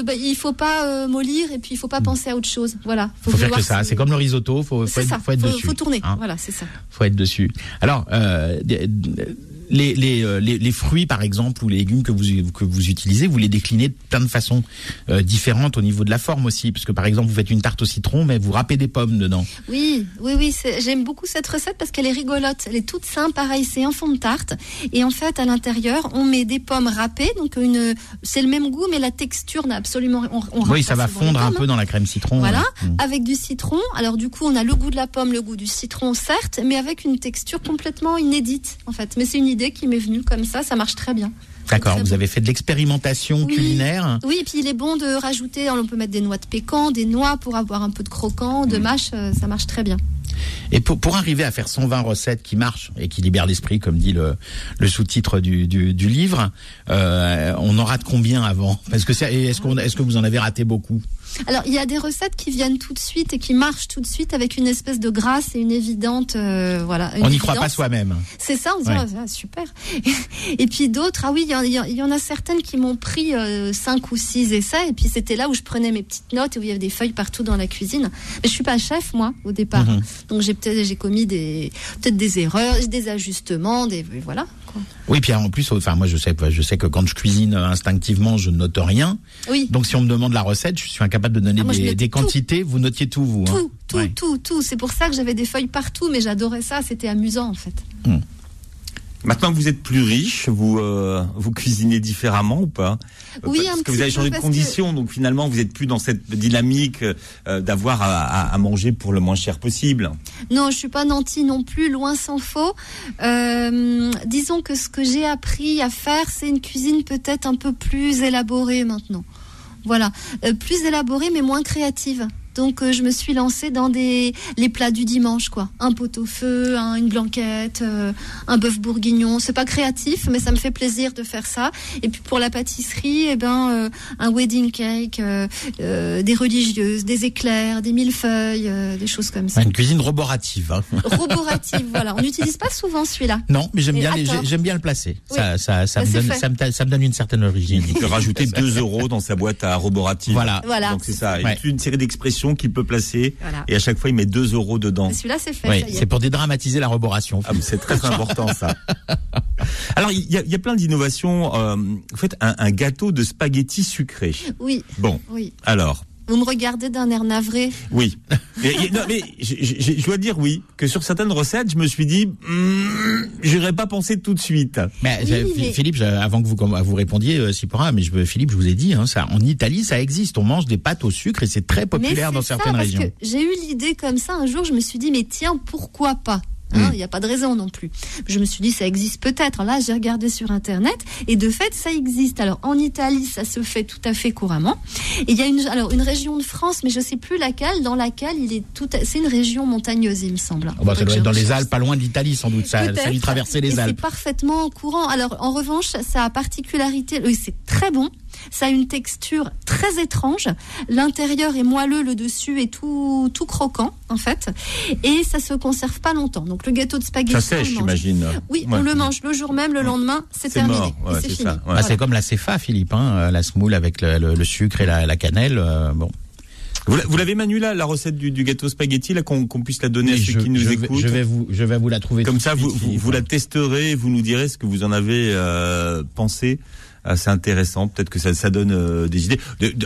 Bah, il faut pas mollir et puis il faut pas penser à autre chose. Voilà. Faut, faire vouloir que ça. C'est comme le risotto, faut, faut, être, ça. faut être dessus. faut tourner. hein. Voilà, c'est ça. faut être dessus. Alors, euh, les, les, euh, les, les fruits, par exemple, ou les légumes que vous, que vous utilisez, vous les déclinez de plein de façons euh, différentes au niveau de la forme aussi. Parce que, par exemple, vous faites une tarte au citron, mais vous râpez des pommes dedans. Oui, oui, oui. J'aime beaucoup cette recette parce qu'elle est rigolote. Elle est toute simple, pareil. C'est un fond de tarte et en fait à l'intérieur on met des pommes râpées. Donc une, c'est le même goût, mais la texture n'a absolument. On, on oui, ça va fondre un pommes, peu dans la crème citron. Voilà, ouais. Mm. avec du citron. Alors du coup, on a le goût de la pomme, le goût du citron, certes, mais avec une texture complètement inédite, en fait. Mais c'est une idée qui m'est venue comme ça, ça marche très bien. D'accord, vous bon. avez fait de l'expérimentation Oui. culinaire. Oui, et puis il est bon de rajouter, on peut mettre des noix de pécan, des noix pour avoir un peu de croquant, Mm. de mâche, euh, ça marche très bien. Et pour, pour arriver à faire 120 recettes qui marchent et qui libèrent l'esprit, comme dit le, le sous-titre du, du, du livre, euh, on en rate combien avant? Parce que qu'on est-ce que vous en avez raté beaucoup? Alors, il y a des recettes qui viennent tout de suite et qui marchent tout de suite avec une espèce de grâce et une évidente, euh, voilà. une On n'y croit pas soi-même. C'est ça, on se dit, Ouais. ah, ah, super. Et puis d'autres, ah oui, il y en- y, y a certaines qui m'ont pris euh, cinq ou six essais, et puis c'était là où je prenais mes petites notes et où il y avait des feuilles partout dans la cuisine. Mais je suis pas chef, moi, au départ. Mhm. Donc j'ai peut-être j'ai commis des peut-être des erreurs, des ajustements, des voilà. Quoi. Oui, puis en plus, enfin moi je sais, je sais que quand je cuisine euh, instinctivement, je note rien. Oui. Donc si on me demande la recette, je suis incapable de donner Ah, moi, des, tout. quantités. Vous notiez tout, vous. hein Tout, tout, Ouais. tout, tout. C'est pour ça que j'avais des feuilles partout, mais j'adorais ça. C'était amusant en fait. Maintenant que vous êtes plus riche, vous euh, vous cuisinez différemment ou pas? Oui, Parce un que vous avez changé de parce conditions, donc finalement vous êtes plus dans cette dynamique euh, d'avoir à, à- à manger pour le moins cher possible. Non, je suis pas nantie non plus, loin s'en faut. Euh, disons que ce que j'ai appris à faire, c'est une cuisine peut-être un peu plus élaborée maintenant. Voilà, Euh, plus élaborée mais moins créative. Donc euh, je me suis lancée dans des les plats du dimanche quoi, un pot-au-feu, un- une blanquette, euh, un bœuf bourguignon. C'est pas créatif, mais ça me fait plaisir de faire ça. Et puis pour la pâtisserie, eh ben euh, un wedding cake, euh, euh, des religieuses, des éclairs, des millefeuilles, euh, des choses comme ça. Une cuisine roborative. hein. Roborative, voilà. On n'utilise pas souvent celui-là. Non, mais j'aime bien, j'aime bien le placer. Oui. Ça, ça, ça, me donne, ça, me, ça me donne une certaine origine. Il peut rajouter 2 euros dans sa boîte à roborative. Voilà. Voilà. Donc c'est ça, Ouais. une série d'expressions qu'il peut placer Voilà. et à chaque fois il met 2 euros dedans. Celui-là, c'est fait. Oui, c'est pour dédramatiser la roboration. Ah, c'est très très important ça. Alors il y a, il y a plein d'innovations. Euh, vous faites un, un gâteau de spaghettis sucrés. Oui, Bon, oui. alors. Vous me regardez d'un air navré. Oui. Mais, non, mais je, je- je dois dire oui que sur certaines recettes, je me suis dit, hmm, j'aurais pas pensé tout de suite. Mais, Oui, euh, mais- Philippe, avant que vous vous répondiez, euh, Sipora, mais je, Philippe, je vous ai dit, hein, ça, en Italie, ça existe. On mange des pâtes au sucre et c'est très populaire mais dans ça, certaines régions. j'ai eu l'idée comme ça un jour. Je me suis dit, mais tiens, pourquoi pas? Hein, Il n'y a pas de raison non plus. Je me suis dit, ça existe peut-être. Là, j'ai regardé sur Internet et de fait, ça existe. Alors, en Italie, ça se fait tout à fait couramment. Et il y a une, alors, une région de France, mais je sais plus laquelle, dans laquelle il est tout, c'est une région montagneuse, il me semble. Oh, bah, ça doit être dans les Alpes, pas loin de l'Italie sans doute. Ça, ça lui traverser Et les C'est Alpes. parfaitement courant. Alors, en revanche, ça a particularité. Oui, c'est très bon. Ça a une texture très étrange. L'intérieur est moelleux, le dessus est tout, tout croquant, en fait. Et ça se conserve pas longtemps. Donc, le gâteau de spaghetti. Ça sèche, j'imagine. Oui, Ouais. on le mange le jour même, le lendemain, c'est terminé. Ouais, c'est fini. ça. Ouais. Voilà. c'est comme la cefa, Philippe, hein, euh, la semoule avec le, le- le sucre et la, la cannelle. euh, bon. Vous la- vous l'avez Manu là, la recette du, du gâteau spaghetti là qu'on puisse la donner à ceux je, qui nous je vais, écoutent? je vais vous, je vais vous la trouver. Comme ça, suite, vous, vous, la testerez, vous nous direz ce que vous en avez euh, pensé c'est intéressant. Peut-être que ça, ça donne euh, des idées.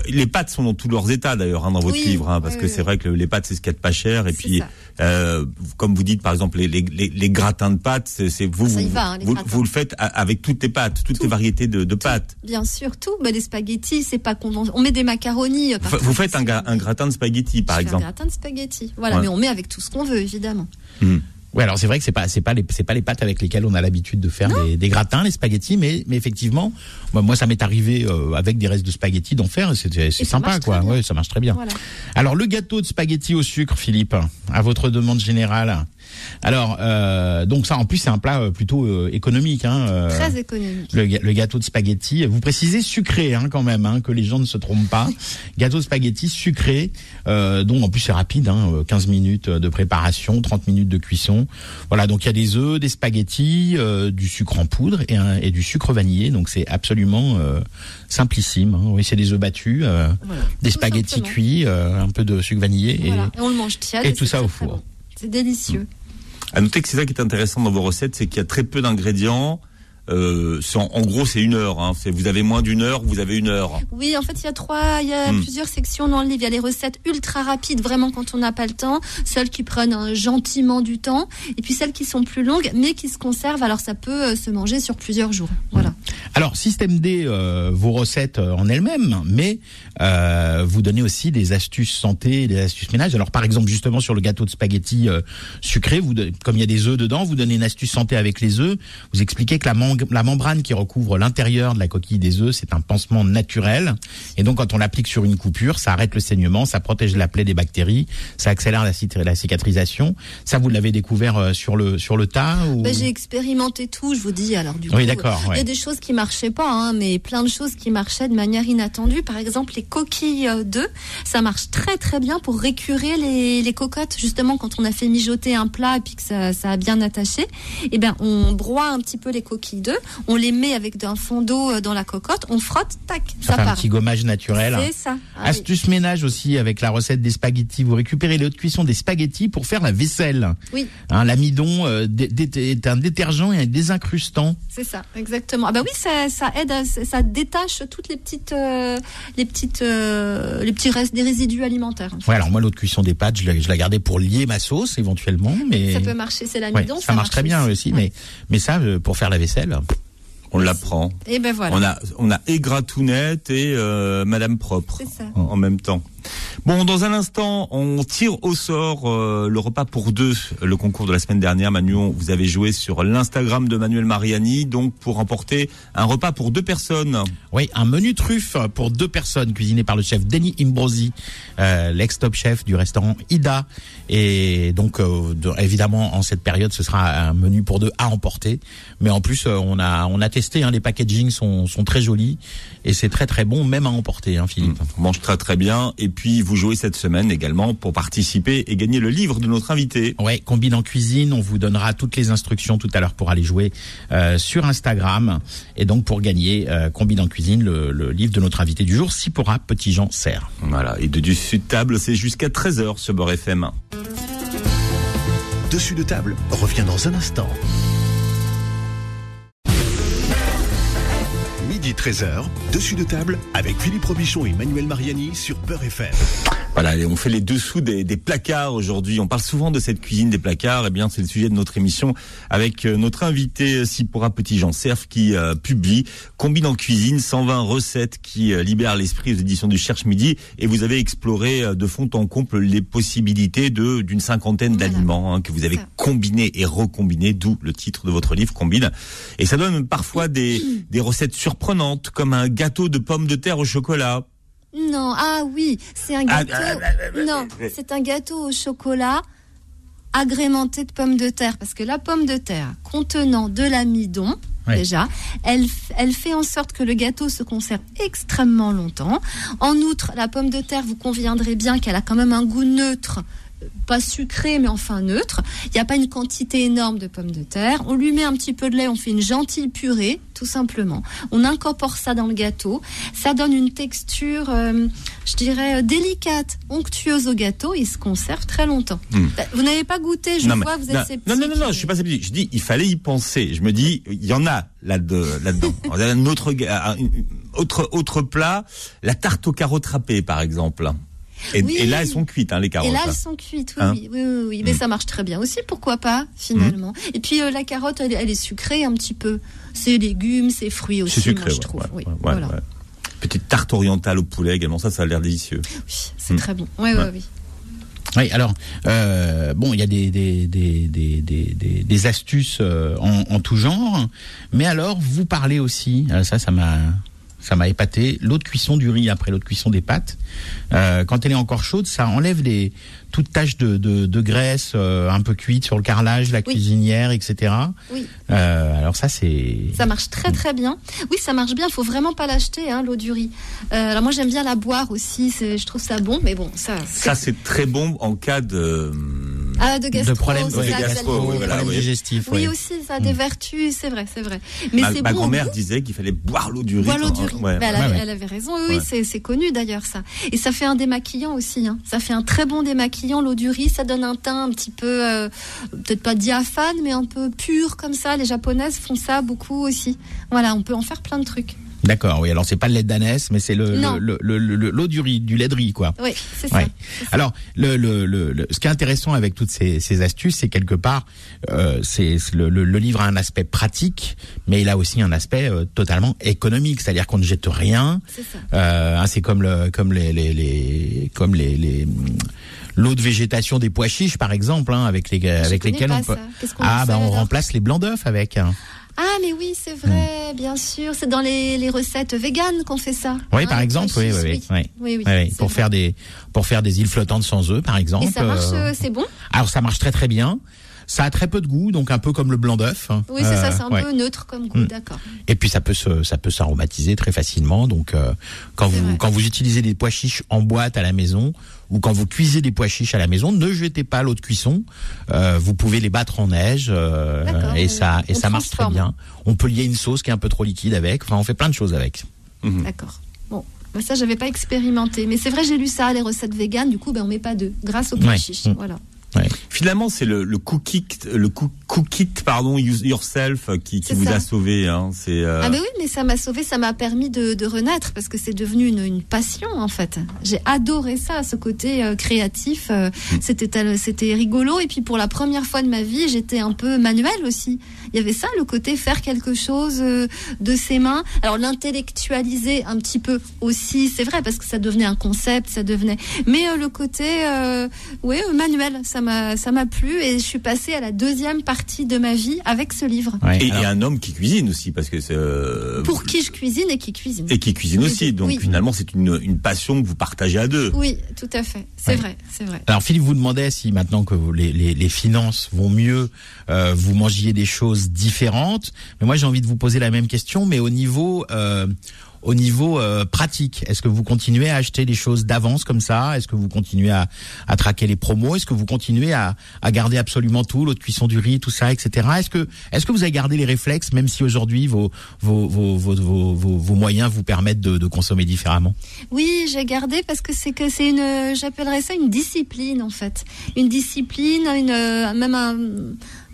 les pâtes sont dans tous leurs états d'ailleurs hein, dans votre livre, hein, parce que c'est vrai que les pâtes c'est ce qu'il y a de pas cher. Et puis, euh, comme vous dites par exemple les, les, les, gratins de pâtes, c'est vous vous, hein, vous, vous, le faites avec toutes les pâtes, toutes les variétés de, de pâtes. Bien sûr, tout. Mais les spaghettis, c'est pas conventionnel. On met des macaronis. Euh, vous, faites un, un, gratin de spaghettis par exemple. un gratin de spaghettis. Voilà, mais on met avec tout ce qu'on veut évidemment. Hmm. Oui, alors c'est vrai que c'est pas c'est pas les c'est pas les pâtes avec lesquelles on a l'habitude de faire des, des, gratins, les spaghettis, mais mais effectivement, moi, ça m'est arrivé euh, avec des restes de spaghettis d'en faire, c'est c'est sympa quoi. Ouais, ça marche très bien. Alors le gâteau de spaghettis au sucre, Philippe, à votre demande générale. Alors, euh, donc ça, en plus, c'est un plat euh, plutôt euh, économique. Hein, euh, Très économique. Le, le, gâteau de spaghetti. Vous précisez sucré, hein, quand même, hein, que les gens ne se trompent pas. gâteau de spaghetti sucré, euh, donc en plus c'est rapide, hein, 15 minutes de préparation, 30 minutes de cuisson. Voilà, donc il y a des œufs, des spaghettis, du sucre en poudre et, et du sucre vanillé. Donc c'est absolument simplissime. Hein. Oui, c'est des œufs battus, des spaghettis cuits, un peu de sucre vanillé et, on le mange tiède et, tout ça au four. C'est délicieux. À noter que c'est ça qui est intéressant dans vos recettes, c'est qu'il y a très peu d'ingrédients. Euh, en, gros, c'est une heure. Hein. Vous avez moins d'une heure, vous avez une heure. Oui, en fait, il y a trois, il y a hmm. plusieurs sections dans le livre. Il y a les recettes ultra rapides, vraiment quand on n'a pas le temps, celles qui prennent gentiment du temps, et puis celles qui sont plus longues, mais qui se conservent. Alors, ça peut euh, se manger sur plusieurs jours. Voilà. Alors, système D, euh, vos recettes euh, en elles-mêmes, mais euh, vous donnez aussi des astuces santé, des astuces ménage. Alors, par exemple, justement sur le gâteau de spaghetti euh, sucré, vous, comme il y a des œufs dedans, vous donnez une astuce santé avec les œufs. Vous expliquez que la, la membrane qui recouvre l'intérieur de la coquille des œufs, c'est un pansement naturel. Et donc, quand on l'applique sur une coupure, ça arrête le saignement, ça protège la plaie des bactéries, ça accélère la, la cicatrisation. Ça, vous l'avez découvert sur le sur le tas ou... ben, J'ai expérimenté tout, je vous dis. Alors, du oui, d'accord. Il y a des choses qui marchait pas, hein, mais plein de choses qui marchaient de manière inattendue. Par exemple, les coquilles d'œufs, ça marche très très bien pour récurer les, les, cocottes. Justement, quand on a fait mijoter un plat et puis que ça, ça a bien attaché, et eh ben on broie un petit peu les coquilles d'œufs, on les met avec un fond d'eau euh, dans la cocotte, on frotte, tac, ça, ça fait un petit gommage naturel. C'est ça. Ah Astuce ménage aussi avec la recette des spaghettis. Vous récupérez les hautes cuisson des spaghettis pour faire la vaisselle. Oui. Hein, L'amidon euh, est un détergent et un désincrustant. C'est ça, exactement. Ah bah oui, ça ça, aide, ça détache toutes les petites, euh, les petites, euh, les petits restes des résidus alimentaires. Ouais, alors moi l'autre cuisson des pâtes, je la, je la, gardais pour lier ma sauce éventuellement, mais ça peut marcher, c'est l'amidon. ça, marche très bien aussi, mais mais ça pour faire la vaisselle. On l'apprend. Et ben voilà. On a on a et Gratounette et Madame propre en même temps. Bon, dans un instant, on tire au sort euh, le repas pour deux, le concours de la semaine dernière. Manuel, vous avez joué sur l'Instagram de Manuel Mariani, donc pour remporter un repas pour deux personnes. Oui, un menu truffe pour deux personnes, cuisiné par le chef Denis Imbrosi, euh, l'ex-top chef du restaurant Ida. Et donc, euh, évidemment, en cette période, ce sera un menu pour deux à emporter. Mais en plus, on a on a testé, hein, les packagings sont, sont très jolis et c'est très très bon, même à emporter, hein, Philippe. On mange très très bien. Et puis, vous jouez cette semaine également pour participer et gagner le livre de notre invité. Ouais, combine en cuisine. On vous donnera toutes les instructions tout à l'heure pour aller jouer euh, sur Instagram et donc pour gagner euh, combine en cuisine le, livre de notre invité du jour, Sipora Petit Jean Serre. Voilà. Et de dessus de table, c'est jusqu'à 13h sur Beurre FM. Dessus de table revient dans un instant. 13h, dessus de table avec Philippe Robichon et Manuel Mariani sur Beurre FM. Voilà, on fait les dessous des, des placards aujourd'hui. On parle souvent de cette cuisine des placards. Eh bien, c'est le sujet de notre émission avec euh, notre invité Sipora Petit Jean Cerf qui euh, publie Combine en cuisine 120 recettes qui euh, libèrent l'esprit aux éditions du Cherche Midi. Et vous avez exploré de fond en comble les possibilités de d'une cinquantaine d'aliments hein, que vous avez combinés et recombinés, d'où le titre de votre livre Combine. Et ça donne parfois des, des recettes surprenantes comme un gâteau de pommes de terre au chocolat non, ah oui, c'est un gâteau. Ah, ah, non, c'est un gâteau au chocolat agrémenté de pommes de terre parce que la pomme de terre contenant de l'amidon déjà, elle, elle fait en sorte que le gâteau se conserve extrêmement longtemps. En outre, la pomme de terre, vous conviendrez bien qu'elle a quand même un goût neutre pas sucré, mais enfin neutre. Il n'y a pas une quantité énorme de pommes de terre. On lui met un petit peu de lait, on fait une gentille purée, tout simplement. On incorpore ça dans le gâteau. Ça donne une texture, euh, je dirais, euh, délicate, onctueuse au gâteau. Il se conserve très longtemps. Bah, Vous n'avez pas goûté, je Hmm. non, vois, mais- vous non, êtes sceptique. non, non, non, non, je suis pas sceptique. Je dis, il fallait y penser. Je me dis, il y en a là-dedans. là-dedans. un autre, autre, autre plat, la tarte aux carottes râpées, par exemple. Et, Oui. et là, elles sont cuites, hein, les carottes. Et là, là. elles sont cuites, oui, Hein oui, oui, oui, oui. Mais Mm. ça marche très bien aussi, pourquoi pas, finalement. Et puis euh, la carotte, elle, elle est sucrée un petit peu. C'est légumes, c'est fruits aussi, C'est sucré, moi, je trouve. ouais, oui, ouais, ouais, voilà. ouais. Petite tarte orientale au poulet également, ça, ça a l'air délicieux. Oui, c'est Mm. très bon. Oui, oui, Ouais. oui. Oui, alors euh, bon, il y a des des des des des, des- des astuces euh, en, en tout genre, mais alors vous parlez aussi, euh, ça ça m'a ça m'a épaté, l'eau de cuisson du riz après l'eau de cuisson des pâtes. Euh, quand elle est encore chaude, ça enlève les toutes taches de, de, de graisse euh, un peu cuite sur le carrelage, la Oui. cuisinière, etc. Oui. Euh, alors ça c'est Ça marche très très bien. Oui, ça marche bien. Faut vraiment pas l'acheter, hein, l'eau du riz. Euh, alors moi j'aime bien la boire aussi. Je trouve ça bon, mais bon, ça. Ça, c'est très bon en cas de. Ah, de gastro, de problèmes ouais, ça, gastro, le- voilà, digestifs. Oui ouais. aussi, ça a des vertus, c'est vrai, c'est vrai. Mais ma c'est ma bon. grand-mère disait qu'il fallait boire l'eau du riz. Boire l'eau du riz. ouais, Mais elle, ouais. avait, ouais. elle avait raison, oui, oui, c'est connu d'ailleurs ça. Et ça fait un démaquillant aussi. Hein. Ça fait un très bon démaquillant, l'eau du riz. Ça donne un teint un petit peu, euh, peut-être pas diaphane, mais un peu pur comme ça. Les japonaises font ça beaucoup aussi. Voilà, on peut en faire plein de trucs. D'accord, oui. Alors c'est pas le lait d'ânesse, mais c'est le Non. le- le- le- l'eau du riz, du lait de riz, quoi. Oui, c'est Ouais. ça. Alors, le, le, le, le- ce qui est intéressant avec toutes ces, ces astuces, c'est quelque part, euh, c'est le, le, le livre a un aspect pratique, mais il a aussi un aspect euh, totalement économique, c'est-à-dire qu'on ne jette rien. C'est ça. Euh, hein, c'est comme le, comme les, les, les comme les, les hum, l'eau de végétation des pois chiches, par exemple, hein, avec les avec lesquels on peut. Ah, ben fait, on remplace les blancs d'œufs avec. hein. Ah, mais oui, c'est vrai, bien sûr. C'est dans les, les recettes véganes qu'on fait ça. Oui, Hein, par exemple, oui, oui, oui, oui. oui, pour vrai. faire des pour faire des îles flottantes sans œufs, par exemple. Et ça marche, euh, euh, c'est bon? Alors ça marche très très bien. Ça a très peu de goût, donc un peu comme le blanc d'œuf. hein. Oui, c'est ça, Euh, c'est un ouais. peu neutre comme goût, Mm. d'accord. Et puis ça peut se ça peut s'aromatiser très facilement. Donc euh, quand vous vrai. quand vous utilisez des pois chiches en boîte à la maison ou quand vous cuisez des pois chiches à la maison, ne jetez pas l'eau de cuisson. Euh, vous pouvez les battre en neige euh, et on- ça et ça marche très bien. On peut lier une sauce qui est un peu trop liquide avec. Enfin, on fait plein de choses avec. Mhm. D'accord. Bon, bah ça, j'avais pas expérimenté. Mais c'est vrai, j'ai lu ça, les recettes véganes. Du coup, ben, on met pas d'œufs, grâce aux pois Ouais. chiches. Mm. Voilà. Finalement, c'est le, le le cook it, pardon, use yourself, euh, qui, vous ça. a sauvé. Hein. C'est. euh, Ah, ben oui, mais ça m'a sauvé, ça m'a permis de, de renaître parce que c'est devenu une, une passion, en fait. J'ai adoré ça, ce côté euh, créatif. euh, C'était c'était rigolo. Et puis, pour la première fois de ma vie, j'étais un peu manuel aussi. Il y avait ça, le côté faire quelque chose euh, de ses mains. Alors, l'intellectualiser un petit peu aussi, c'est vrai, parce que ça devenait un concept, ça devenait. Mais euh, le côté, euh, ouais, manuel, ça m'a, ça m'a plu et je suis passée à la deuxième partie de ma vie avec ce livre. Ouais. Et, un homme qui cuisine aussi, parce que c'est. euh, Pour qui je cuisine et qui cuisine. Et qui cuisine aussi. Donc Oui. finalement, c'est une, une passion que vous partagez à deux. Oui, tout à fait. C'est Ouais. vrai, c'est vrai. Alors Philippe vous demandait si maintenant que les, les, les finances vont mieux, euh, vous mangiez des choses différentes. Mais moi j'ai envie de vous poser la même question, mais au niveau euh, au niveau euh, pratique. Est-ce que vous continuez à acheter des choses d'avance comme ça? Est-ce que vous continuez à, à traquer les promos? Est-ce que vous continuez à, à garder absolument tout, l'eau de cuisson du riz, tout ça, etc. Est-ce que est-ce que vous avez gardé les réflexes, même si aujourd'hui vos, vos, vos- vos moyens vous permettent de, de consommer différemment? Oui, j'ai gardé parce que c'est que c'est une, j'appellerais ça une discipline en fait, une discipline, une euh, même un,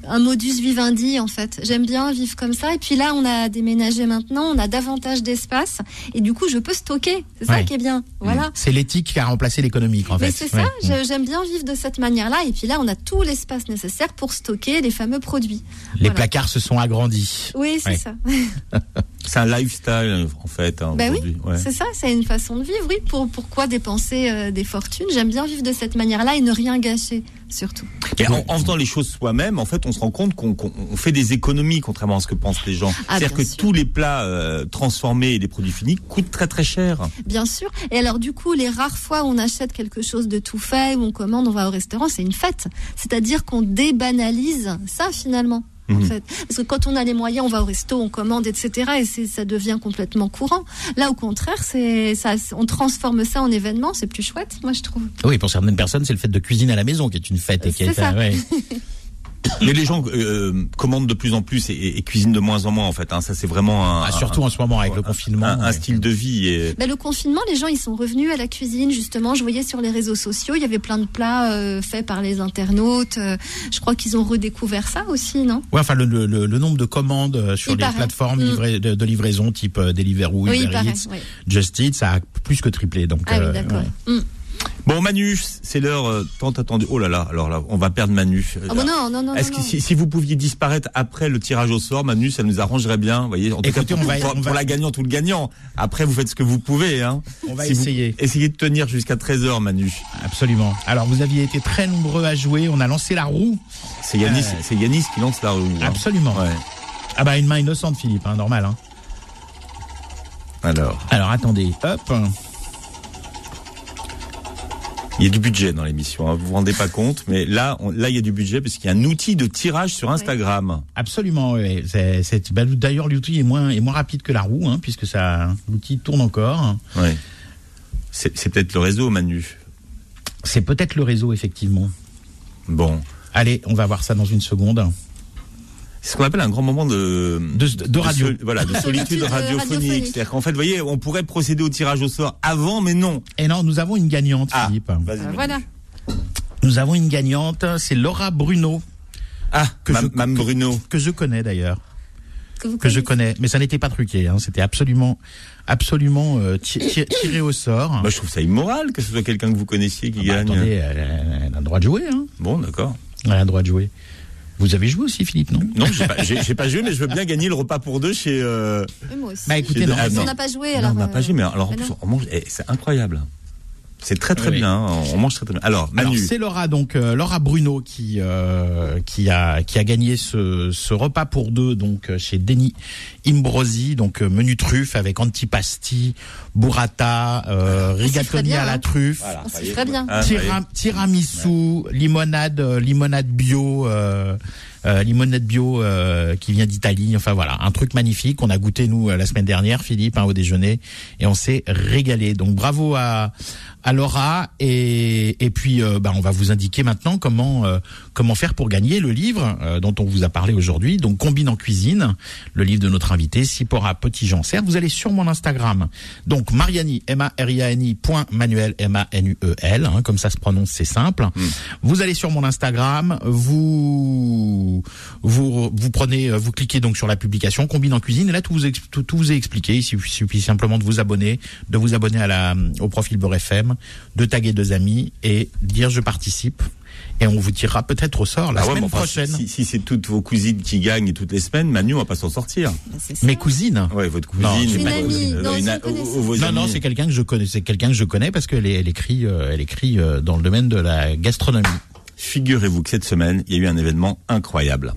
un modus vivendi en fait. J'aime bien vivre comme ça. Et puis là, on a déménagé maintenant, on a davantage d'espace et du coup, je peux stocker. C'est ça Ouais. qui est bien. Voilà. C'est l'éthique qui a remplacé l'économique en Mais fait. c'est ça, Ouais. je- j'aime bien vivre de cette manière-là. Et puis là, on a tout l'espace nécessaire pour stocker les fameux produits. Les Voilà. placards se sont agrandis. Oui, c'est Ouais. ça. C'est un lifestyle, en fait, hein, Bah oui. C'est ça, c'est une façon de vivre. Oui, pour, pourquoi dépenser euh, des fortunes? J'aime bien vivre de cette manière-là et ne rien gâcher, surtout. Et en, en faisant les choses soi-même, en fait, on se rend compte qu'on qu'on- on fait des économies, contrairement à ce que pensent les gens. Ah, C'est-à-dire que sûr. tous les plats euh, transformés et les produits finis coûtent très très cher. Bien sûr. Et alors, du coup, les rares fois où on achète quelque chose de tout fait, où on commande, on va au restaurant, c'est une fête. C'est-à-dire qu'on débanalise ça, finalement. En Mhm. fait. Parce que quand on a les moyens, on va au resto, on commande, etc. Et c'est, ça devient complètement courant. Là, au contraire, c'est, ça, on transforme ça en événement. C'est plus chouette, moi, je trouve. Oui, pour certaines personnes, c'est le fait de cuisiner à la maison qui est une fête et qui C'est est ça. ouais. Mais les gens euh, commandent de plus en plus et, et cuisinent de moins en moins en fait. Hein. Ça c'est vraiment un, Ah, surtout en ce moment avec le confinement. un, ouais. style de vie. Et... Ben, le confinement, les gens, ils sont revenus à la cuisine, justement. Je voyais sur les réseaux sociaux, il y avait plein de plats euh, faits par les internautes. Euh, je crois qu'ils ont redécouvert ça aussi, non? Ouais, enfin le, le, le- le nombre de commandes euh, sur Il les paraît. plateformes Mm. de, de livraison type euh, Deliveroo, Oui, Uber paraît. Eats, oui. Just Eat, ça a plus que triplé. Donc, Ah euh, oui, d'accord. ouais. Mm. Bon Manu, c'est l'heure euh, tant attendue. Oh là là, alors là, on va perdre Manu. Ah bon, non, non, non. Est-ce que non. si, si vous pouviez disparaître après le tirage au sort, Manu, ça nous arrangerait bien. Vous voyez, en tout Écoutez, cas pour, on va- pour- on pour va- la gagnante ou le gagnant. Après, vous faites ce que vous pouvez. Hein. On va Si vous- essayer. essayez de tenir jusqu'à 13 h Manu. Absolument. Alors, vous aviez été très nombreux à jouer. On a lancé la roue. C'est Yanis, Euh, c'est Yanis qui lance la roue. hein. Absolument. Ouais. Ah bah une main innocente, Philippe, hein, normal. Hein. Alors, Alors attendez, hop. Il y a du budget dans l'émission. Hein. Vous vous rendez pas compte, mais là, on- là, il y a du budget parce qu'il y a un outil de tirage sur Instagram. Absolument. oui. C'est, bah, D'ailleurs, l'outil est moins, est moins rapide que la roue, hein, puisque ça, l'outil tourne encore. C'est peut-être le réseau, Manu. C'est peut-être le réseau, effectivement. Bon. Allez, on va voir ça dans une seconde. C'est ce qu'on appelle un grand moment de, De, de radio. voilà, de solitude radiophonique. C'est-à-dire qu'en fait, vous voyez, on pourrait procéder au tirage au sort avant, mais non. Et non, nous avons une gagnante, Ah, Philippe. voilà. Nous avons une gagnante, c'est Laura Bruno, Ah, Que Mme je- Bruno. que je connais d'ailleurs. Que, vous que je connais, mais ça n'était pas truqué, hein, c'était absolument, absolument euh, ti- ti- tiré au sort. Bah, je trouve ça immoral que ce soit quelqu'un que vous connaissiez qui Bah, gagne. attendez, elle, a- elle a le droit de jouer, hein. Bon, d'accord. Elle a le droit de jouer. Vous avez joué aussi, Philippe, non Non, j'ai pas, pas joué, mais je veux bien gagner le repas pour deux chez. Euh, moi aussi. Bah écoutez, non. ah, Mais non. on n'a pas joué, non, alors. on n'a euh, pas joué, mais alors en mais plus, non. on mange. eh, c'est incroyable. C'est très très Oui. bien. hein, On mange très très bien. Alors, Manu. c'est Laura donc euh, Laura Bruno qui euh, qui a qui a gagné ce, ce repas pour deux donc euh, chez Denis Imbrosi donc euh, menu truffe avec antipasti, burrata, euh, s'y rigatoni à la hein. truffe. Voilà, On s'y ferait bien. Ah, tiramisu, limonade, euh, limonade bio, euh, limonade bio euh, qui vient d'Italie. Enfin voilà, un truc magnifique. On a goûté nous euh, la semaine dernière, Philippe, hein, au déjeuner, et on s'est régalé. Donc bravo à à Laura et et puis euh, bah, on va vous indiquer maintenant comment euh, comment faire pour gagner le livre euh, dont on vous a parlé aujourd'hui. Donc combine en cuisine, le livre de notre invité Sipora Petit Jean Serre. Vous allez sur mon Instagram. Donc Mariani M A R I A N I point Manuel M A N U E L hein, comme ça se prononce, c'est simple. Vous allez sur mon Instagram, vous vous vous prenez euh, vous cliquez donc sur la publication combine en cuisine et là tout vous ex- tout, tout vous est expliqué, il suffit simplement de vous abonner, de vous abonner à la au profil Beurre FM, de taguer deux amis et dire je participe et on vous tirera peut-être au sort la Ah ouais, semaine enfin, prochaine. Si, si c'est toutes vos cousines qui gagnent toutes les semaines, Manu, on va pas s'en sortir. Bah. Mes cousines Ouais, votre cousine. Non, pas- amie. Non, une Non, c'est quelqu'un que je connais. C'est quelqu'un que je connais parce qu'elle est- elle écrit, euh, elle écrit euh, dans le domaine de la gastronomie. Figurez-vous que cette semaine, il y a eu un événement incroyable.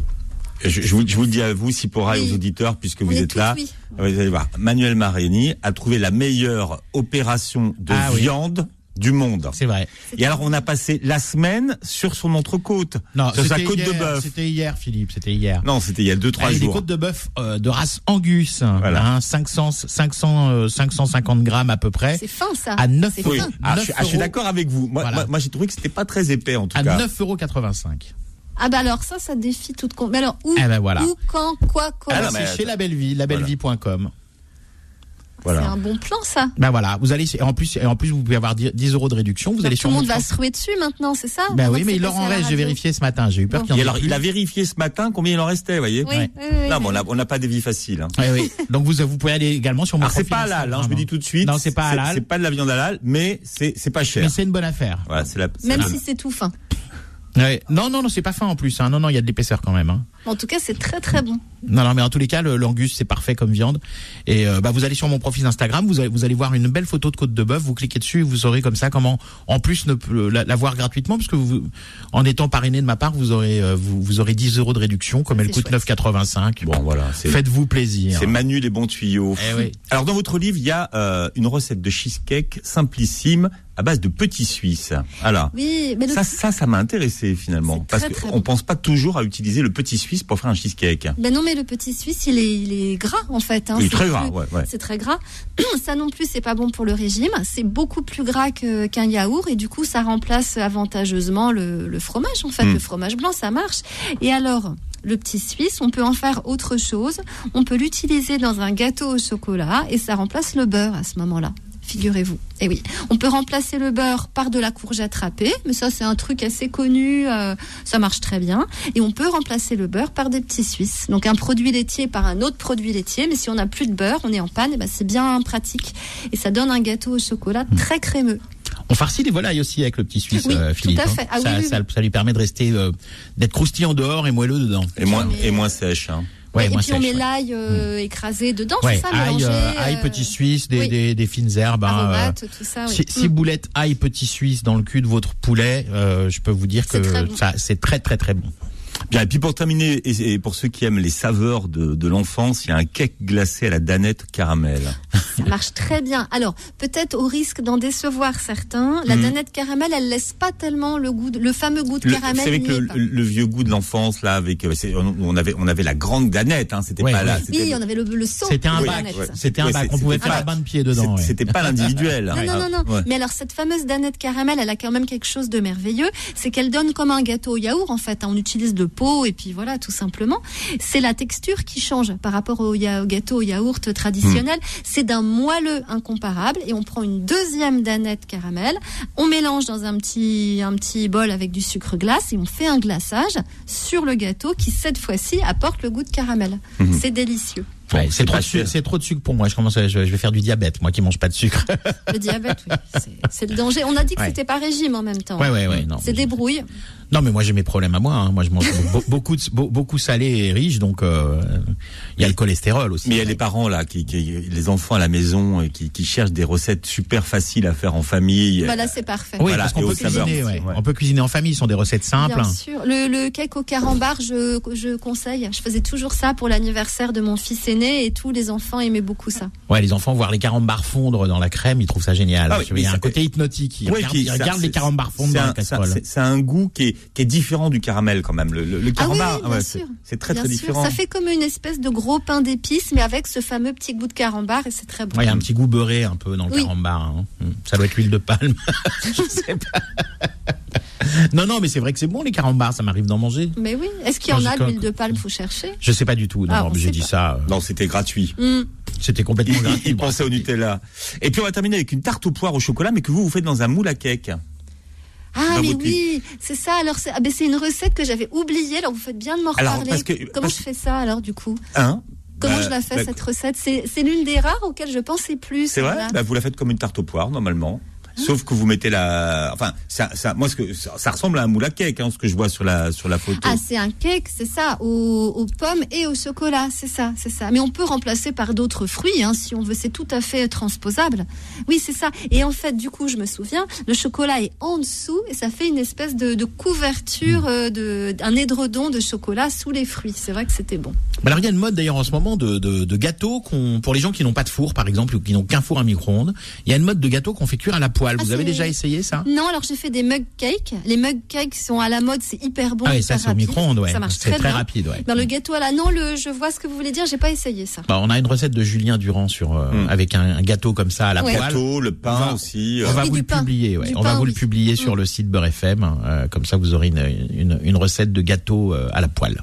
Je, je vous, je vous le dis à vous, Sipora, et Oui. aux auditeurs, puisque vous êtes tous là. oui. Vous allez voir. Manuel Marini a trouvé la meilleure opération de Ah oui. viande du monde. C'est vrai. Et alors, on a passé la semaine sur son entrecôte. Non, sur sa c'était côte de hier, bœuf. C'était hier, Philippe. C'était hier. Non, c'était il y a deux, trois des jours. côtes de bœuf euh, de race Angus, Voilà. hein, 500, 500, euh, 550 grammes à peu près, C'est fin, ça. à 9 C'est Oui. fin. Ah, je, suis- ah, je suis 9 d'accord avec vous. Moi, Voilà. moi, moi, j'ai trouvé que c'était pas très épais, en tout à cas. 9,85 euros. Ah bah alors ça, ça défie toute compte. Mais alors où, Eh ben voilà. où, quand, quoi, comment Ah c'est mais chez La Belle Vie, labellevie.com. C'est Voilà. un bon plan, ça. Ben voilà, vous allez et en plus et en plus vous pouvez avoir 10 10 euros de réduction. Vous Donc, allez tout sur le mon monde va se ruer dessus maintenant, c'est ça? Ben oui, mais il en reste. J'ai vérifié ce matin. J'ai eu peur Bon. qu'il alors, il a vérifié ce matin combien il en restait, vous voyez? Oui, Ouais. oui, oui, Non, oui. mais on n'a pas des vies faciles. Hein. Oui, oui. Donc vous vous pouvez aller également sur mon Alors, c'est pas halal, hein, je me dis tout de suite. Non, c'est pas halal. C'est pas de la viande halal, mais c'est c'est pas cher. Mais c'est une bonne affaire. Voilà, c'est la. c'est Même si c'est tout fin. Ouais. Non, non, non, c'est pas fin en plus. Hein. Non, non, il y a de l'épaisseur quand même. Hein. En tout cas, c'est très très bon. Non, non, mais en tous les cas, le l'angus c'est parfait comme viande. Et euh, bah, vous allez sur mon profil Instagram, vous allez, vous allez voir une belle photo de côte de bœuf. Vous cliquez dessus, et vous saurez comme ça comment, en plus, ne la, la voir gratuitement, parce que vous, en étant parrainé de ma part, vous aurez, euh, vous, vous aurez 10 euros de réduction, comme elle coûte 9,85. Bon, voilà. Faites-vous plaisir. C'est Manu les bons tuyaux. Eh oui. Alors dans votre livre, il y a euh, une recette de cheesecake simplissime à base de petits Suisses. Alors, Oui, mais le ça, ça, ça m'a intéressé finalement, parce qu'on bon. pense pas toujours à utiliser le petit Suisse pour faire un cheesecake. Ben non, mais le petit Suisse, il est, il est gras en fait. Hein. Il est C'est très gras, ouais, ouais. C'est très gras. Ça non plus, c'est pas bon pour le régime. C'est beaucoup plus gras qu'un yaourt et du coup, ça remplace avantageusement le, le fromage. En fait, Mm. le fromage blanc, ça marche. Et alors, le petit Suisse, on peut en faire autre chose. On peut l'utiliser dans un gâteau au chocolat et ça remplace le beurre à ce moment-là. Figurez-vous. Et oui, on peut remplacer le beurre par de la courgette râpée, mais ça c'est un truc assez connu, euh, ça marche très bien. Et on peut remplacer le beurre par des petits Suisses. Donc un produit laitier par un autre produit laitier, mais si on n'a plus de beurre, on est en panne, et ben c'est bien pratique. Et ça donne un gâteau au chocolat très crémeux. On farcit les volailles aussi avec le petit Suisse, Oui, euh, tout Philippe. à hein. fait. Ah ça, oui, ça- oui. ça lui permet de rester, euh, d'être croustillant dehors et moelleux dedans. Et moins, et moins sèche. Hein. Ouais, et puis on met ouais. l'ail euh, écrasé dedans, Ouais, c'est ça, ail, mélangé, euh, ail, euh, petit suisse, des, oui. des, des fines herbes. hein, aromates, tout ça. euh, Oui. Si, si Mm. boulette ail petit suisse dans le cul de votre poulet, je peux vous dire que bon. ça c'est très très très bon. Bien, et puis pour terminer, et, et pour ceux qui aiment les saveurs de, de l'enfance, il y a un cake glacé à la danette caramel. Ça marche très bien. Alors, peut-être au risque d'en décevoir certains, la Mhm. danette caramel, elle laisse pas tellement le goût, de- le fameux goût de Le, caramel. vous savez que n'y est le, le vieux goût de l'enfance là, avec euh, c'est- on, avait on avait la grande danette, hein, c'était Ouais, pas là, ouais. c'était Oui, on avait le, le saut C'était un de bac, danette. ouais. C'était un Ouais, bac. c'est- On pouvait faire pas- la bain de pied dedans. ouais. c'était pas l'individuel. Non, non, non, non. Ouais. Mais alors, cette fameuse danette caramel, elle a quand même quelque chose de merveilleux. C'est qu'elle donne comme un gâteau au yaourt, en fait. hein. On utilise de pot, et puis voilà, tout simplement. C'est la texture qui change par rapport au, ya- au gâteau au yaourt traditionnel. C'est d'un moelleux incomparable, et on prend une deuxième danette caramel. On mélange dans un petit, un petit bol avec du sucre glace, et on fait un glaçage sur le gâteau qui, cette fois-ci, apporte le goût de caramel. Mhm. C'est délicieux. Bon, Ouais, c'est c'est trop, de sucre- cher. c'est trop de sucre pour moi. Je commence, à- je, je vais faire du diabète, moi qui mange pas de sucre. Le diabète, oui. C'est- C'est le danger. On a dit que Ouais. c'était pas régime en même temps. ouais, ouais, ouais. Non, C'est brouilles. non, mais moi j'ai mes problèmes à moi. hein. Moi je mange be- beaucoup, de, beaucoup salé et riche, donc euh, il y a le cholestérol aussi. Mais il y a les parents là, qui, qui- les enfants à la maison et qui, qui cherchent des recettes super faciles à faire en famille. Bah là, c'est parfait. Oui, Voilà, parce qu'on peut cuisiner. ouais. Ouais. On peut cuisiner en famille. Ce sont des recettes simples. Bien sûr. Le, le cake au carambar, je, je conseille. Je faisais toujours ça pour l'anniversaire de mon fils aîné et tous les enfants aimaient beaucoup ça. Ouais, les enfants voir les carambars fondre dans la crème, ils trouvent ça génial. Ah oui, il y a un côté hypnotique. Ils Ouais, regardent, ils ça, regardent les carambars fondre c'est dans un- la casserole. c'est- un goût qui est, qui est différent du caramel quand même. Le, le, le Ah oui, carambar, bien ouais, sûr. c'est très Bien très sûr. différent. Ça fait comme une espèce de gros pain d'épices, mais avec ce fameux petit goût de carambar et c'est très bon. Ouais, il y a un petit goût beurré un peu dans le Oui. carambar. hein. Mm. Ça doit être l'huile de palme. Je sais pas. non, non, mais c'est vrai que c'est bon les carambars. Ça m'arrive d'en manger. Mais oui. Est-ce qu'il y en a de l'huile de palme Faut chercher? Je sais pas du tout. Non, Ah, non, on mais j'ai dit ça. euh, Non, c'était gratuit. Hum. C'était complètement Il, gratuit. il pensait au Nutella. Et puis on va terminer avec une tarte aux poires au chocolat, mais que vous vous faites dans un moule à cake. Ah Dans mais oui, c'est ça. Alors c'est ah, ben, c'est une recette que j'avais oubliée. Alors vous faites bien de m'en Alors, reparler. parce que- Comment parce- je fais ça alors du coup? Hein? Comment Bah, je la fais bah, cette recette? C'est c'est l'une des rares auxquelles je pensais plus. C'est vrai? bah, Vous la faites comme une tarte aux poires, normalement. Sauf que vous mettez la, enfin, ça, ça, moi, ce que ça, ça ressemble à un moule à cake, hein, ce que je vois sur la sur la photo. Ah, c'est un cake, c'est ça, aux, aux pommes et au chocolat, c'est ça, c'est ça. Mais on peut remplacer par d'autres fruits, hein, si on veut, c'est tout à fait transposable. Oui, c'est ça. Et en fait, du coup, je me souviens, le chocolat est en dessous et ça fait une espèce de, de couverture, euh, de, un édredon de chocolat sous les fruits. C'est vrai que c'était bon. Bah alors il y a une mode d'ailleurs en ce moment de, de, de gâteaux qu'on, pour les gens qui n'ont pas de four par exemple ou qui n'ont qu'un four à micro-ondes. Il y a une mode de gâteaux qu'on fait cuire à la poêle. Ah, Vous avez déjà essayé ça? Non, alors j'ai fait des mug cakes. Les mug cakes sont à la mode, c'est hyper bon. Ah oui, hyper ça c'est au micro-ondes, ouais. Ça marche c'est très, très bien. rapide, ouais. Ben, le gâteau à la non, le, je vois ce que vous voulez dire. J'ai pas essayé ça. Bah, on a une recette de Julien Durand sur euh, Mm. avec un, un gâteau comme ça à la Ouais. poêle. Gâteau, le pain aussi. On va vous le pain. publier, ouais. Du On va vous le publier sur Mm. le site Beurre FM. euh, comme ça, vous aurez une, une, une recette de gâteau euh, à la poêle.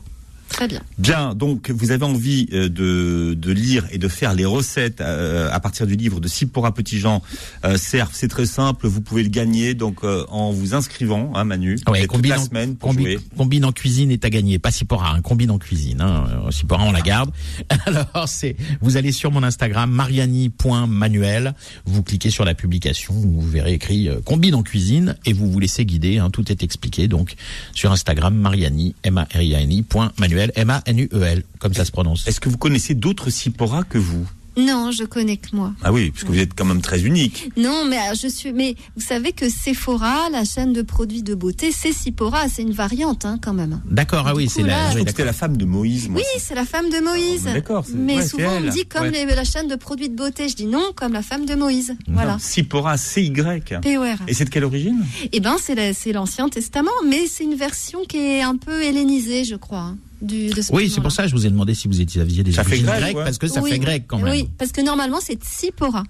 Très bien. Bien, donc vous avez envie euh, de, de lire et de faire les recettes euh, à partir du livre de Sipora Petit Jean euh, Cerf, c'est très simple, vous pouvez le gagner donc euh, en vous inscrivant, hein, Manu, Ah Ouais, Vous avez toute combine, la en, semaine pour combi- jouer. combine en cuisine est à gagner, pas Sipora, hein, combine en cuisine. Hein. Euh, Sipora, on la garde. Alors, c'est, vous allez sur mon Instagram, mariani.manuel, vous cliquez sur la publication, vous verrez écrit euh, combine en cuisine et vous vous laissez guider, hein, tout est expliqué. Donc, sur Instagram, mariani, M-A-R-I-A-N-I, point manuel, M-A-N-U-E-L, comme ça se prononce. Est-ce que vous connaissez d'autres Sipora que vous? Non, je connais que moi. Ah oui, parce que vous êtes quand même très unique. Non, mais euh, je suis. Mais vous savez que Sephora, la chaîne de produits de beauté, c'est Sephora, c'est une variante hein, quand même. D'accord, ah oui, c'est la. là, oui, la femme de Moïse. moi. Oui, c'est la femme de Moïse. Ah, d'accord, Mais ouais, souvent on me dit comme Ouais. les- la chaîne de produits de beauté. Je dis non, comme la femme de Moïse. Voilà. Sipora, CY. POR. Et c'est de quelle origine? Eh ben, c'est la- c'est l'Ancien Testament, mais c'est une version qui est un peu hellénisée, je crois. Du, de ce Oui, c'est pour ça que je vous ai demandé si vous étiez aviez des Ça fait origines grec, parce que ça Oui, fait grec quand même. Oui, parce que normalement c'est Tsipora.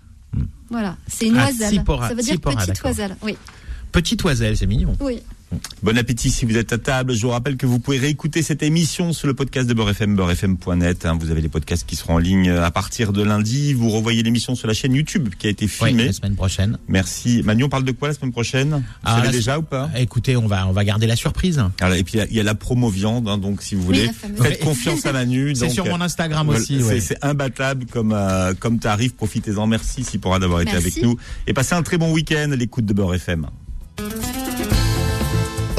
Voilà, c'est une Ah, oiselle. Tsipora, ça veut dire Tsipora, petite oiselle. Oui, Petite oiselle, c'est mignon. oui. Bon appétit si vous êtes à table. Je vous rappelle que vous pouvez réécouter cette émission sur le podcast de Beurre FM, beurrefm.net. hein. Vous avez les podcasts qui seront en ligne à partir de lundi. Vous revoyez l'émission sur la chaîne YouTube qui a été Oui, filmée. la semaine prochaine. Merci. Manu, on parle de quoi la semaine prochaine? Vous Ah, savez déjà ou pas? Écoutez, on va on va garder la surprise. Alors, Et puis il y a- il y, a la promo viande, hein, donc si vous voulez, faites confiance à Manu. C'est sur mon euh, Instagram aussi. c'est- ouais. Imbattable comme euh, comme tarif. Profitez-en. Merci si pourra d'avoir été avec nous et passez un très bon week-end à l'écoute de Beurre FM.